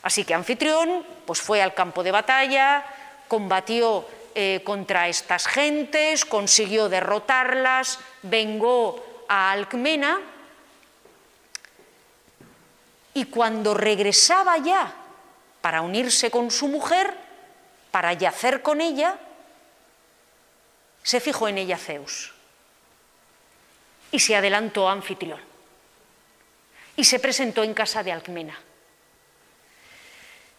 Así que Anfitrión pues fue al campo de batalla, combatió eh, contra estas gentes, consiguió derrotarlas, vengó a Alcmena y cuando regresaba ya para unirse con su mujer, para yacer con ella, se fijó en ella Zeus y se adelantó a anfitrión. Y se presentó en casa de Alcmena.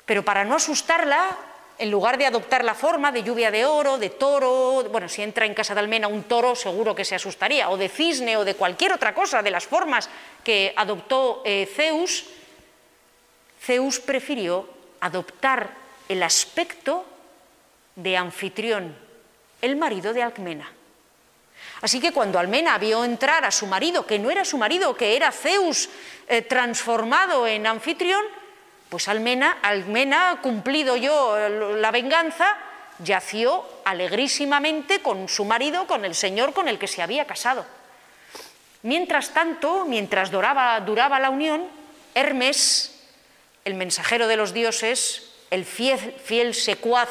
Pero para no asustarla, en lugar de adoptar la forma de lluvia de oro, de toro, bueno, si entra en casa de Almena un toro, seguro que se asustaría, o de cisne, o de cualquier otra cosa, de las formas que adoptó eh, Zeus, Zeus prefirió adoptar el aspecto de anfitrión, el marido de Alcmena. Así que cuando Almena vio entrar a su marido, que no era su marido, que era Zeus eh, transformado en anfitrión, pues Almena, Almena, cumplido yo la venganza, yació alegrísimamente con su marido, con el señor con el que se había casado. Mientras tanto, mientras duraba la unión, Hermes, el mensajero de los dioses, el fiel, secuaz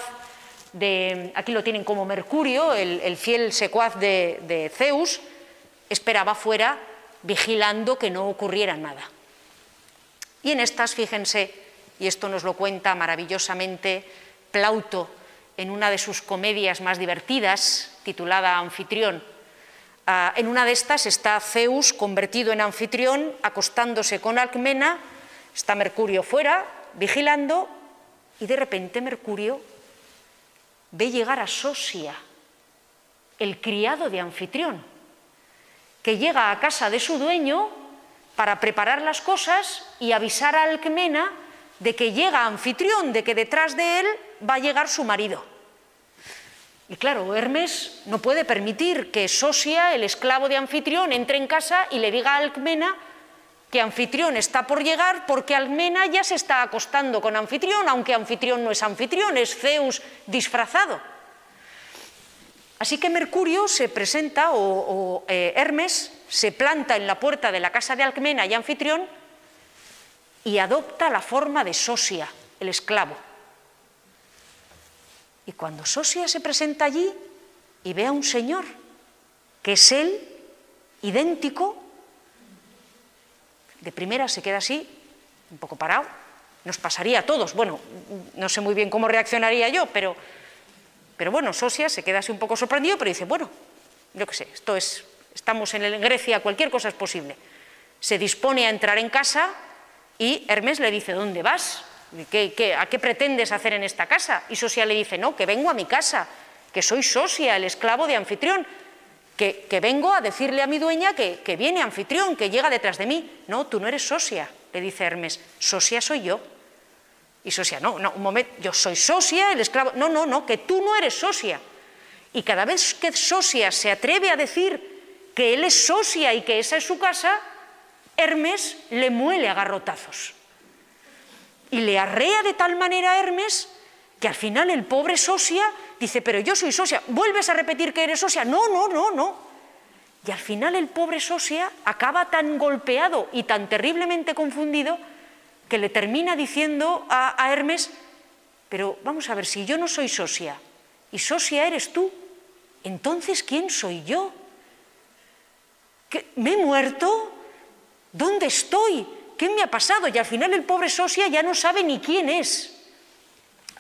de, aquí lo tienen como Mercurio, el, fiel secuaz de Zeus, esperaba fuera vigilando que no ocurriera nada. Y en estas, fíjense, y esto nos lo cuenta maravillosamente Plauto en una de sus comedias más divertidas, titulada Anfitrión. Ah, en una de estas está Zeus convertido en anfitrión, acostándose con Alcmena, está Mercurio fuera, vigilando, y de repente Mercurio ve llegar a Sosia, el criado de anfitrión, que llega a casa de su dueño para preparar las cosas y avisar a Alcmena de que llega anfitrión, de que detrás de él va a llegar su marido. Y claro, Hermes no puede permitir que Sosia, el esclavo de anfitrión, entre en casa y le diga a Alcmena que anfitrión está por llegar porque Alcmena ya se está acostando con anfitrión, aunque anfitrión no es anfitrión, es Zeus disfrazado. Así que Mercurio se presenta, o, eh, Hermes se planta en la puerta de la casa de Alcmena y anfitrión y adopta la forma de Sosia, el esclavo. Y cuando Sosia se presenta allí y ve a un señor que es él, idéntico, de primera se queda así, un poco parado, nos pasaría a todos. Bueno, no sé muy bien cómo reaccionaría yo, pero pero bueno, Sosia se queda así un poco sorprendido, pero dice, bueno, yo qué sé, esto es, estamos en Grecia, cualquier cosa es posible. Se dispone a entrar en casa y Hermes le dice, ¿dónde vas? a qué pretendes hacer en esta casa? Y Sosia le dice, no, que vengo a mi casa, que soy Sosia, el esclavo de anfitrión, que, vengo a decirle a mi dueña que, viene anfitrión, que llega detrás de mí. No, tú no eres Sosia, le dice Hermes, Sosia soy yo. Y Sosia, no, no, un momento, yo soy Sosia, el esclavo. No, no, no, que tú no eres Sosia. Y cada vez que Sosia se atreve a decir que él es Sosia y que esa es su casa, Hermes le muele a garrotazos. Y le arrea de tal manera a Hermes que al final el pobre Sosia dice, pero yo soy Sosia, ¿vuelves a repetir que eres Sosia? No, no, no, no. Y al final el pobre Sosia acaba tan golpeado y tan terriblemente confundido que le termina diciendo a, Hermes, pero vamos a ver, si yo no soy Sosia y Sosia eres tú, entonces ¿quién soy yo? ¿Me he muerto? ¿Dónde estoy? ¿Qué me ha pasado? Y al final el pobre Sosia ya no sabe ni quién es.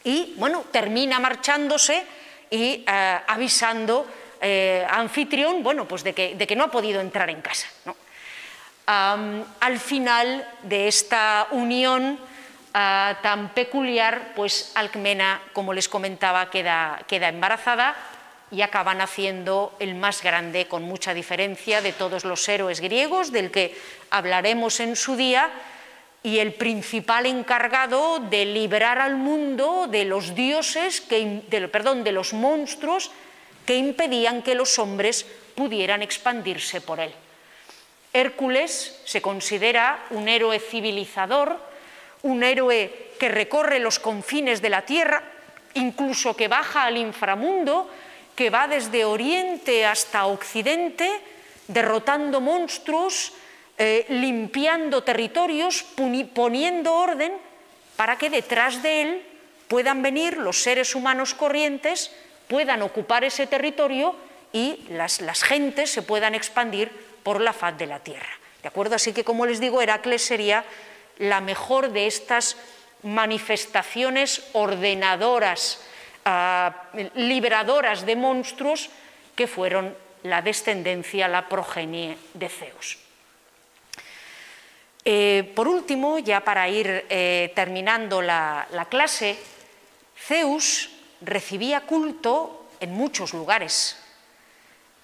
Y bueno, termina marchándose y eh, avisando eh, a anfitrión, bueno, pues de que, no ha podido entrar en casa. al final de esta unión ah, tan peculiar, pues Alcmena, como les comentaba, queda, queda embarazada y acaba naciendo el más grande, con mucha diferencia, de todos los héroes griegos, del que hablaremos en su día, y el principal encargado de liberar al mundo de los dioses, que, perdón, de los monstruos que impedían que los hombres pudieran expandirse por él. Hércules se considera un héroe civilizador, un héroe que recorre los confines de la tierra, incluso que baja al inframundo, que va desde Oriente hasta Occidente, derrotando monstruos, eh, limpiando territorios, poniendo orden para que detrás de él puedan venir los seres humanos corrientes, puedan ocupar ese territorio y las, las gentes se puedan expandir por la faz de la tierra. ¿De acuerdo? Así que, como les digo, Heracles sería la mejor de estas manifestaciones ordenadoras, ah, liberadoras de monstruos que fueron la descendencia, la progenie de Zeus. Eh, por último, ya para ir eh, terminando la clase, Zeus recibía culto en muchos lugares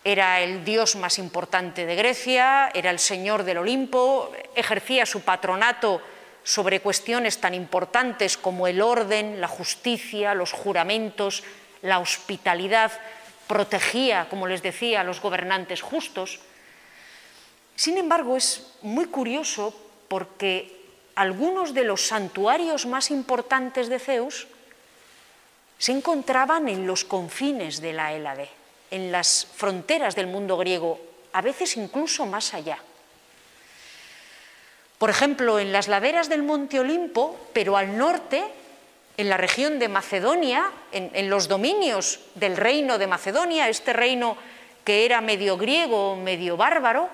era el dios más importante de Grecia, era el señor del Olimpo, ejercía su patronato sobre cuestiones tan importantes como el orden, la justicia, los juramentos, la hospitalidad, protegía, como les decía, a los gobernantes justos. Sin embargo, es muy curioso porque algunos de los santuarios más importantes de Zeus se encontraban en los confines de la Hélade en las fronteras del mundo griego, a veces incluso más allá. Por ejemplo, en las laderas del monte Olimpo, pero al norte, en la región de Macedonia, en, los dominios del reino de Macedonia, este reino que era medio griego, medio bárbaro,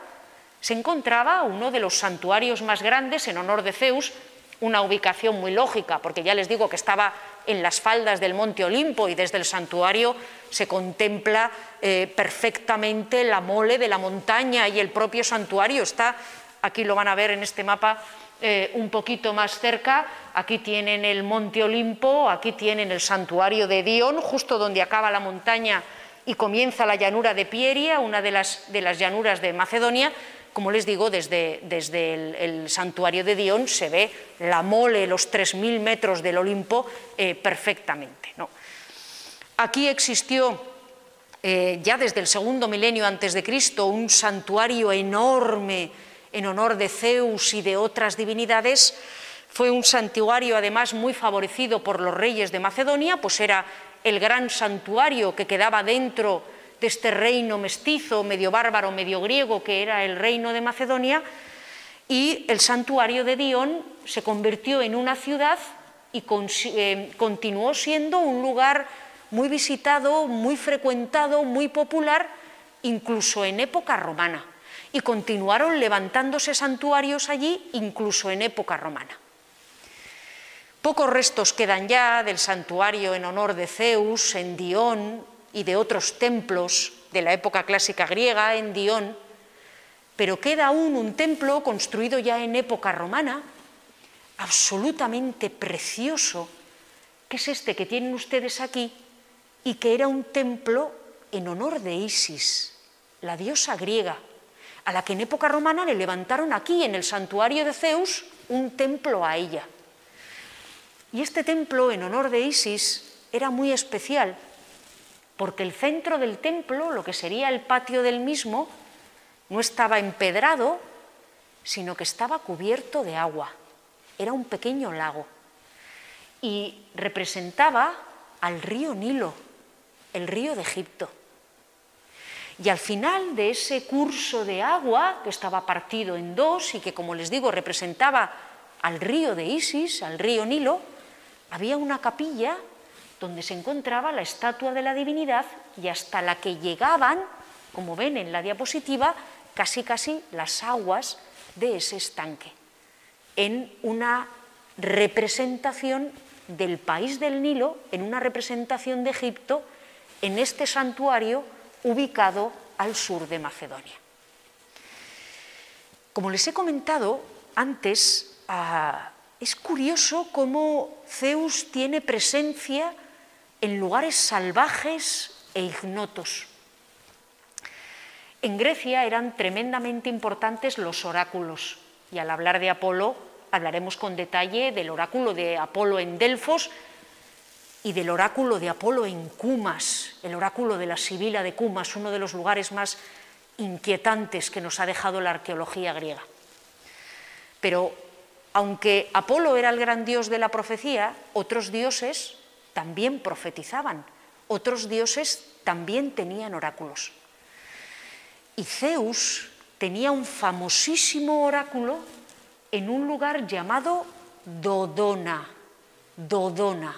se encontraba uno de los santuarios más grandes en honor de Zeus, una ubicación muy lógica, porque ya les digo que estaba en las faldas del monte Olimpo y desde el santuario se contempla eh, perfectamente la mole de la montaña y el propio santuario está, aquí lo van a ver en este mapa, eh, un poquito más cerca, aquí tienen el monte Olimpo, aquí tienen el santuario de Dion, justo donde acaba la montaña y comienza la llanura de Pieria, una de las, de las llanuras de Macedonia. Como les digo, desde, desde el, santuario de Dion se ve la mole, los 3.000 metros del Olimpo eh, perfectamente. Aquí existió eh, ya desde el segundo milenio antes de Cristo un santuario enorme en honor de Zeus y de otras divinidades. Fue un santuario además muy favorecido por los reyes de Macedonia, pues era el gran santuario que quedaba dentro de este reino mestizo, medio bárbaro, medio griego, que era el reino de Macedonia, y el santuario de Dion se convirtió en una ciudad y eh, continuó siendo un lugar muy visitado, muy frecuentado, muy popular, incluso en época romana y continuaron levantándose santuarios allí incluso en época romana. Pocos restos quedan ya del santuario en honor de Zeus en Dion y de otros templos de la época clásica griega en Dion, pero queda aún un templo construido ya en época romana, absolutamente precioso, que es este que tienen ustedes aquí, y que era un templo en honor de Isis, la diosa griega, a la que en época romana le levantaron aquí, en el santuario de Zeus, un templo a ella. Y este templo, en honor de Isis, era muy especial, porque el centro del templo, lo que sería el patio del mismo, no estaba empedrado, sino que estaba cubierto de agua. Era un pequeño lago. Y representaba al río Nilo, el río de Egipto. Y al final de ese curso de agua, que estaba partido en dos y que, como les digo, representaba al río de Isis, al río Nilo, había una capilla donde se encontraba la estatua de la divinidad y hasta la que llegaban, como ven en la diapositiva, casi casi las aguas de ese estanque, en una representación del país del Nilo, en una representación de Egipto, en este santuario ubicado al sur de Macedonia. Como les he comentado antes, ah, es curioso cómo Zeus tiene presencia en lugares salvajes e ignotos. En Grecia eran tremendamente importantes los oráculos, y al hablar de Apolo hablaremos con detalle del oráculo de Apolo en Delfos, y del oráculo de Apolo en Cumas, el oráculo de la Sibila de Cumas, uno de los lugares más inquietantes que nos ha dejado la arqueología griega. Pero aunque Apolo era el gran dios de la profecía, otros dioses también profetizaban, otros dioses también tenían oráculos. Y Zeus tenía un famosísimo oráculo en un lugar llamado Dodona, Dodona.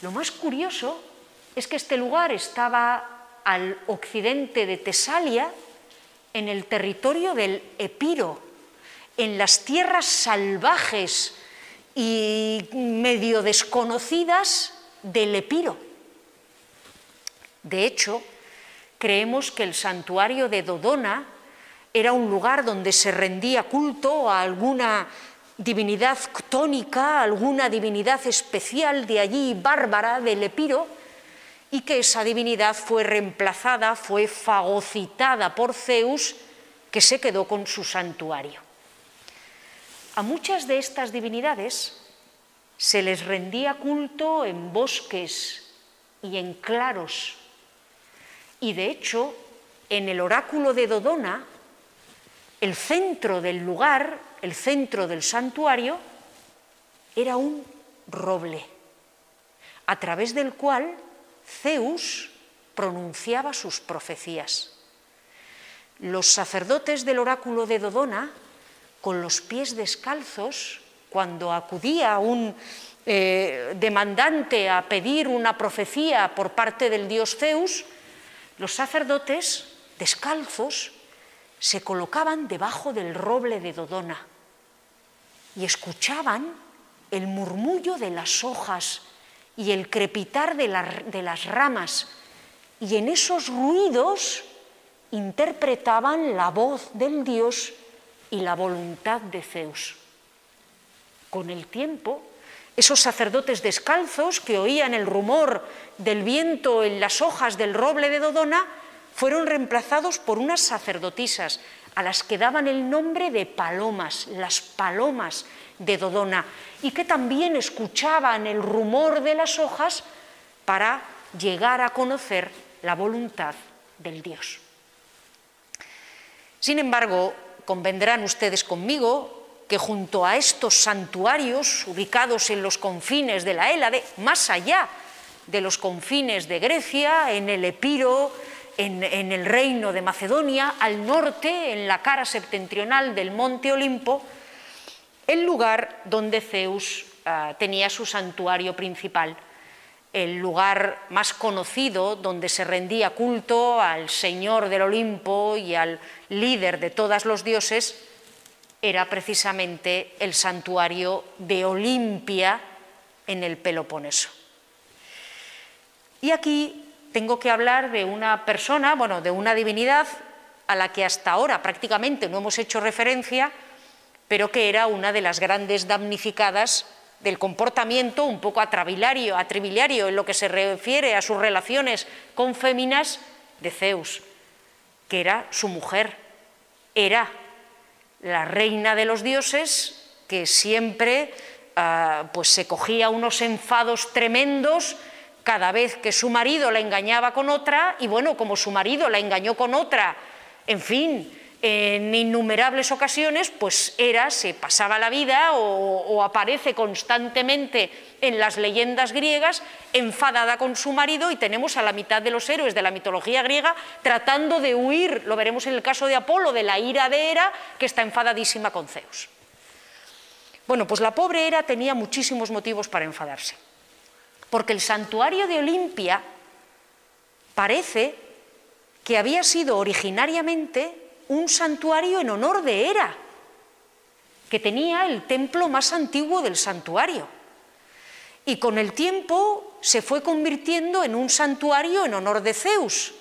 Lo más curioso es que este lugar estaba al occidente de Tesalia, en el territorio del Epiro, en las tierras salvajes y medio desconocidas del Epiro. De hecho, creemos que el santuario de Dodona era un lugar donde se rendía culto a alguna divinidad ctónica, alguna divinidad especial de allí, bárbara, del Epiro, y que esa divinidad fue reemplazada, fue fagocitada por Zeus, que se quedó con su santuario. A muchas de estas divinidades se les rendía culto en bosques y en claros, y de hecho, en el oráculo de Dodona, el centro del lugar el centro del santuario era un roble, a través del cual Zeus pronunciaba sus profecías. Los sacerdotes del oráculo de Dodona, con los pies descalzos, cuando acudía un, eh, demandante a pedir una profecía por parte del dios Zeus, los sacerdotes, descalzos, se colocaban debajo del roble de Dodona y escuchaban el murmullo de las hojas y el crepitar de, de las ramas, y en esos ruidos interpretaban la voz del dios y la voluntad de Zeus. Con el tiempo, esos sacerdotes descalzos que oían el rumor del viento en las hojas del roble de Dodona fueron reemplazados por unas sacerdotisas a las que daban el nombre de palomas, las palomas de Dodona, y que también escuchaban el rumor de las hojas para llegar a conocer la voluntad del Dios. Sin embargo, convendrán ustedes conmigo que junto a estos santuarios ubicados en los confines de la Hélade, más allá de los confines de Grecia, en el Epiro, en, el reino de Macedonia, al norte, en la cara septentrional del monte Olimpo, el lugar donde Zeus ah, tenía su santuario principal el lugar más conocido donde se rendía culto al Señor del Olimpo y al líder de todos los dioses, era precisamente el santuario de Olimpia en el Peloponeso. Y aquí tengo que hablar de una persona, bueno, de una divinidad a la que hasta ahora prácticamente no hemos hecho referencia, pero que era una de las grandes damnificadas del comportamiento un poco atrabiliario, atribiliario en lo que se refiere a sus relaciones con féminas de Zeus, que era su mujer, era la reina de los dioses que siempre ah, pues se cogía unos enfados tremendos cada vez que su marido la engañaba con otra y bueno, como su marido la engañó con otra, en fin, en innumerables ocasiones, pues era, se pasaba la vida o, aparece constantemente en las leyendas griegas, enfadada con su marido, y tenemos a la mitad de los héroes de la mitología griega tratando de huir, lo veremos en el caso de Apolo, de la ira de Hera, que está enfadadísima con Zeus. Bueno, pues la pobre Hera tenía muchísimos motivos para enfadarse, porque el santuario de Olimpia parece que había sido originariamente un santuario en honor de Hera, que tenía el templo más antiguo del santuario. Y con el tiempo se fue convirtiendo en un santuario en honor de Zeus.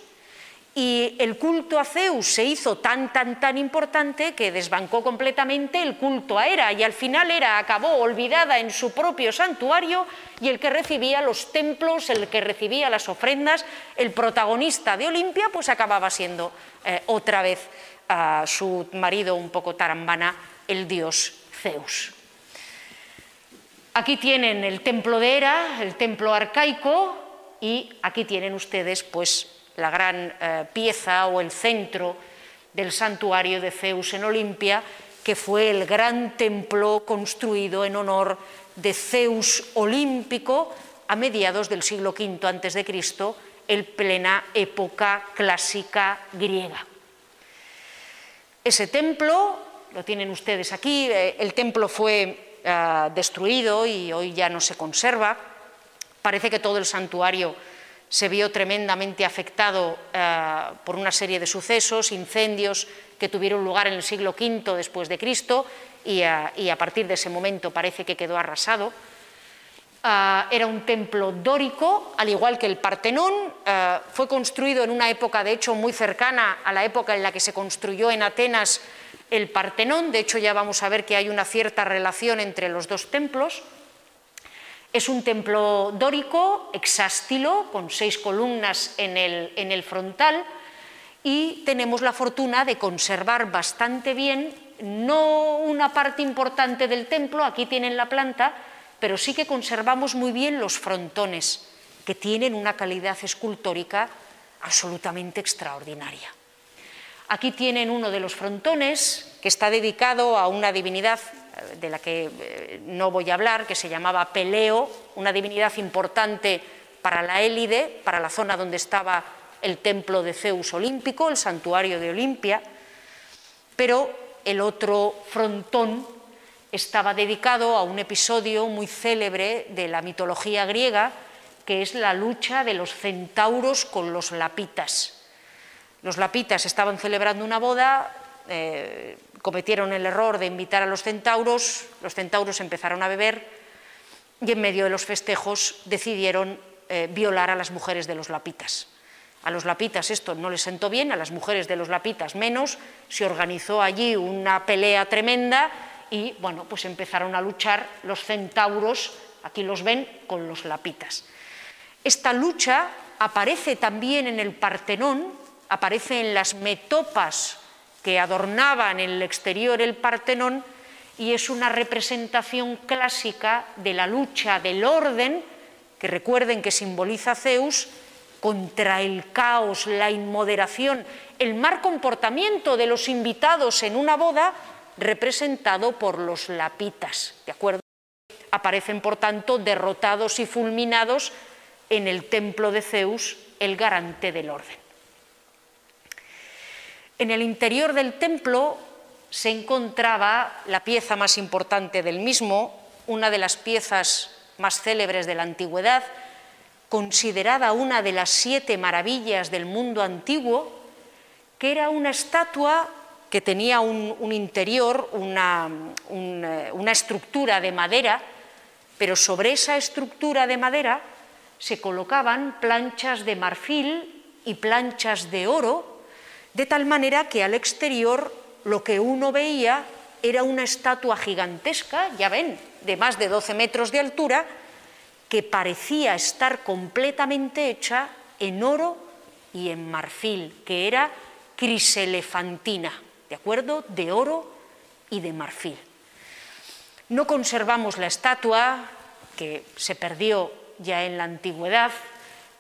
Y el culto a Zeus se hizo tan, tan, tan importante que desbancó completamente el culto a Hera y al final Hera acabó olvidada en su propio santuario y el que recibía los templos, el que recibía las ofrendas, el protagonista de Olimpia, pues acababa siendo eh, otra vez a su marido un poco tarambana, el dios Zeus. Aquí tienen el templo de Hera, el templo arcaico, y aquí tienen ustedes pues la gran eh, pieza o el centro del santuario de Zeus en Olimpia, que fue el gran templo construido en honor de Zeus olímpico a mediados del siglo V a.C., en plena época clásica griega. Ese templo, lo tienen ustedes aquí, eh, el templo fue eh, destruido y hoy ya no se conserva. Parece que todo el santuario se vio tremendamente afectado eh, por una serie de sucesos, incendios que tuvieron lugar en el siglo V después de Cristo y a partir de ese momento parece que quedó arrasado. Ah, era un templo dórico, al igual que el Partenón. Ah, fue construido en una época, de hecho, muy cercana a la época en la que se construyó en Atenas el Partenón. De hecho, ya vamos a ver que hay una cierta relación entre los dos templos. Es un templo dórico, hexástilo, con seis columnas en el, en el frontal, y tenemos la fortuna de conservar bastante bien, no una parte importante del templo, aquí tienen la planta, pero sí que conservamos muy bien los frontones, que tienen una calidad escultórica absolutamente extraordinaria. Aquí tienen uno de los frontones que está dedicado a una divinidad eh, de la que eh, no voy a hablar, que se llamaba Peleo, una divinidad importante para la Élide, para la zona donde estaba el templo de Zeus olímpico, el santuario de Olimpia, pero el otro frontón estaba dedicado a un episodio muy célebre de la mitología griega, que es la lucha de los centauros con los lapitas. Los lapitas estaban celebrando una boda, eh, cometieron el error de invitar a los centauros, los centauros empezaron a beber y en medio de los festejos decidieron eh, violar a las mujeres de los lapitas. A los lapitas esto no les sentó bien, a las mujeres de los lapitas menos, se organizó allí una pelea tremenda y bueno, pues empezaron a luchar los centauros, aquí los ven, con los lapitas. Esta lucha aparece también en el Partenón, aparece en las metopas que adornaban el exterior el Partenón y es una representación clásica de la lucha del orden, que recuerden que simboliza Zeus, contra el caos, la inmoderación, el mal comportamiento de los invitados en una boda, representado por los lapitas. ¿De acuerdo? Aparecen, por tanto, derrotados y fulminados en el templo de Zeus, el garante del orden. En el interior del templo se encontraba la pieza más importante del mismo, una de las piezas más célebres de la antigüedad, considerada una de las siete maravillas del mundo antiguo, que era una estatua que tenía un, interior, una, una estructura de madera, pero sobre esa estructura de madera se colocaban planchas de marfil y planchas de oro de tal manera que al exterior lo que uno veía era una estatua gigantesca, ya ven, de más de 12 metros de altura, que parecía estar completamente hecha en oro y en marfil, que era criselefantina, ¿de acuerdo? De oro y de marfil. No conservamos la estatua, que se perdió ya en la antigüedad,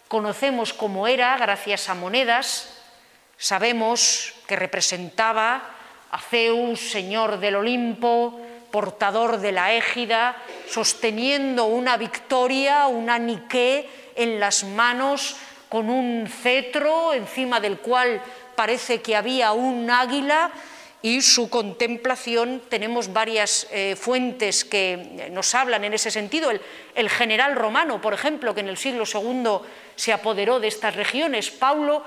conocemos cómo era gracias a monedas Sabemos que representaba a Zeus, señor del Olimpo, portador de la égida, sosteniendo una victoria, una niqué en las manos, con un cetro encima del cual parece que había un águila y su contemplación. Tenemos varias eh, fuentes que nos hablan en ese sentido. El, el, general romano, por ejemplo, que en el siglo II se apoderó de estas regiones, Paulo,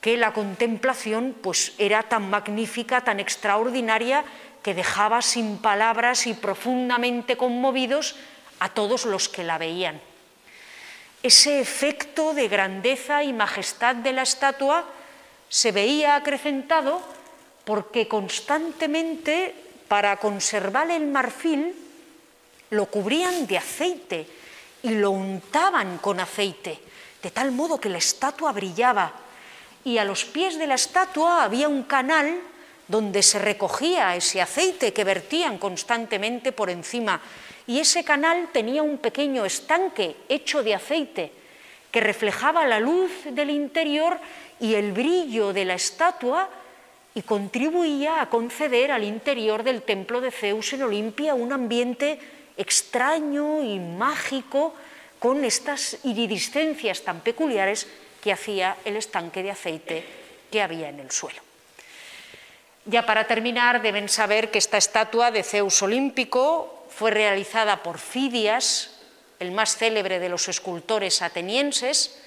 que la contemplación pues, era tan magnífica, tan extraordinaria, que dejaba sin palabras y profundamente conmovidos a todos los que la veían. Ese efecto de grandeza y majestad de la estatua se veía acrecentado porque constantemente, para conservar el marfil, lo cubrían de aceite y lo untaban con aceite, de tal modo que la estatua brillaba y a los pies de la estatua había un canal donde se recogía ese aceite que vertían constantemente por encima. Y ese canal tenía un pequeño estanque hecho de aceite que reflejaba la luz del interior y el brillo de la estatua y contribuía a conceder al interior del templo de Zeus en Olimpia un ambiente extraño y mágico con estas iridiscencias tan peculiares que hacía el estanque de aceite que había en el suelo. Ya para terminar, deben saber que esta estatua de Zeus olímpico fue realizada por Fidias, el más célebre de los escultores atenienses,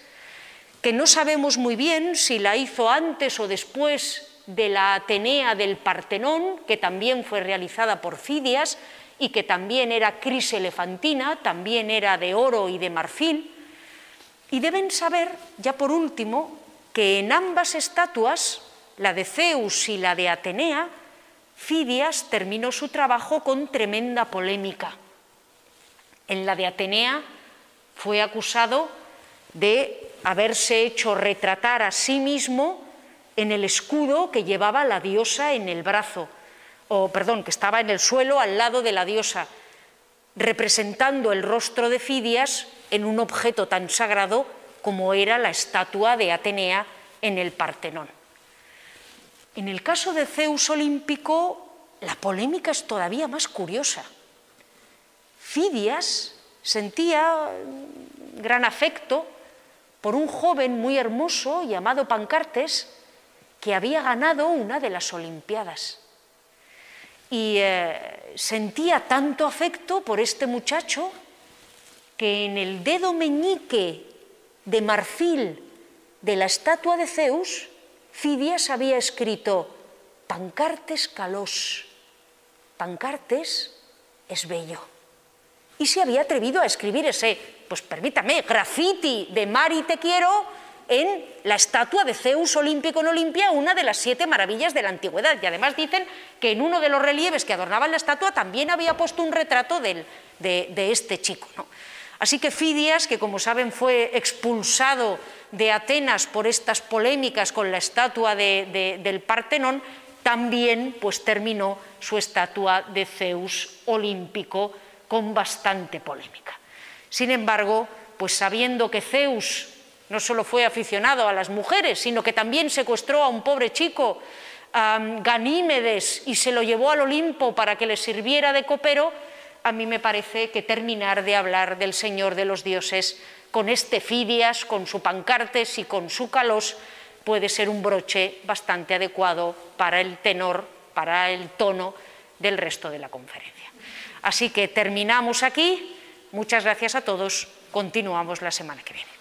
que no sabemos muy bien si la hizo antes o después de la Atenea del Partenón, que también fue realizada por Fidias y que también era criselefantina, también era de oro y de marfil, y deben saber, ya por último, que en ambas estatuas, la de Zeus y la de Atenea, Fidias terminó su trabajo con tremenda polémica. En la de Atenea fue acusado de haberse hecho retratar a sí mismo en el escudo que llevaba la diosa en el brazo, o perdón, que estaba en el suelo al lado de la diosa, representando el rostro de Fidias en un objeto tan sagrado como era la estatua de Atenea en el Partenón. En el caso de Zeus olímpico, la polémica es todavía más curiosa. Fidias sentía gran afecto por un joven muy hermoso llamado Pancartes que había ganado una de las Olimpiadas. y eh, sentía tanto afecto por este muchacho que en el dedo meñique de marfil de la estatua de Zeus, Fidias había escrito Pancartes Calós. Pancartes es bello. Y se había atrevido a escribir ese, pues permítame, graffiti de Mari te quiero en la estatua de Zeus olímpico en Olimpia, una de las siete maravillas de la antigüedad. Y además dicen que en uno de los relieves que adornaban la estatua también había puesto un retrato de, este chico. Así que Fidias, que como saben fue expulsado de Atenas por estas polémicas con la estatua del Partenón, también pues, terminó su estatua de Zeus olímpico con bastante polémica. Sin embargo, pues sabiendo que Zeus no solo fue aficionado a las mujeres, sino que también secuestró a un pobre chico, Ganímedes, y se lo llevó al Olimpo para que le sirviera de copero, a mí me parece que terminar de hablar del Señor de los dioses con este Fidias, con su Pancartes y con su Calos, puede ser un broche bastante adecuado para el tenor, para el tono del resto de la conferencia. Así que terminamos aquí. Muchas gracias a todos. Continuamos la semana que viene.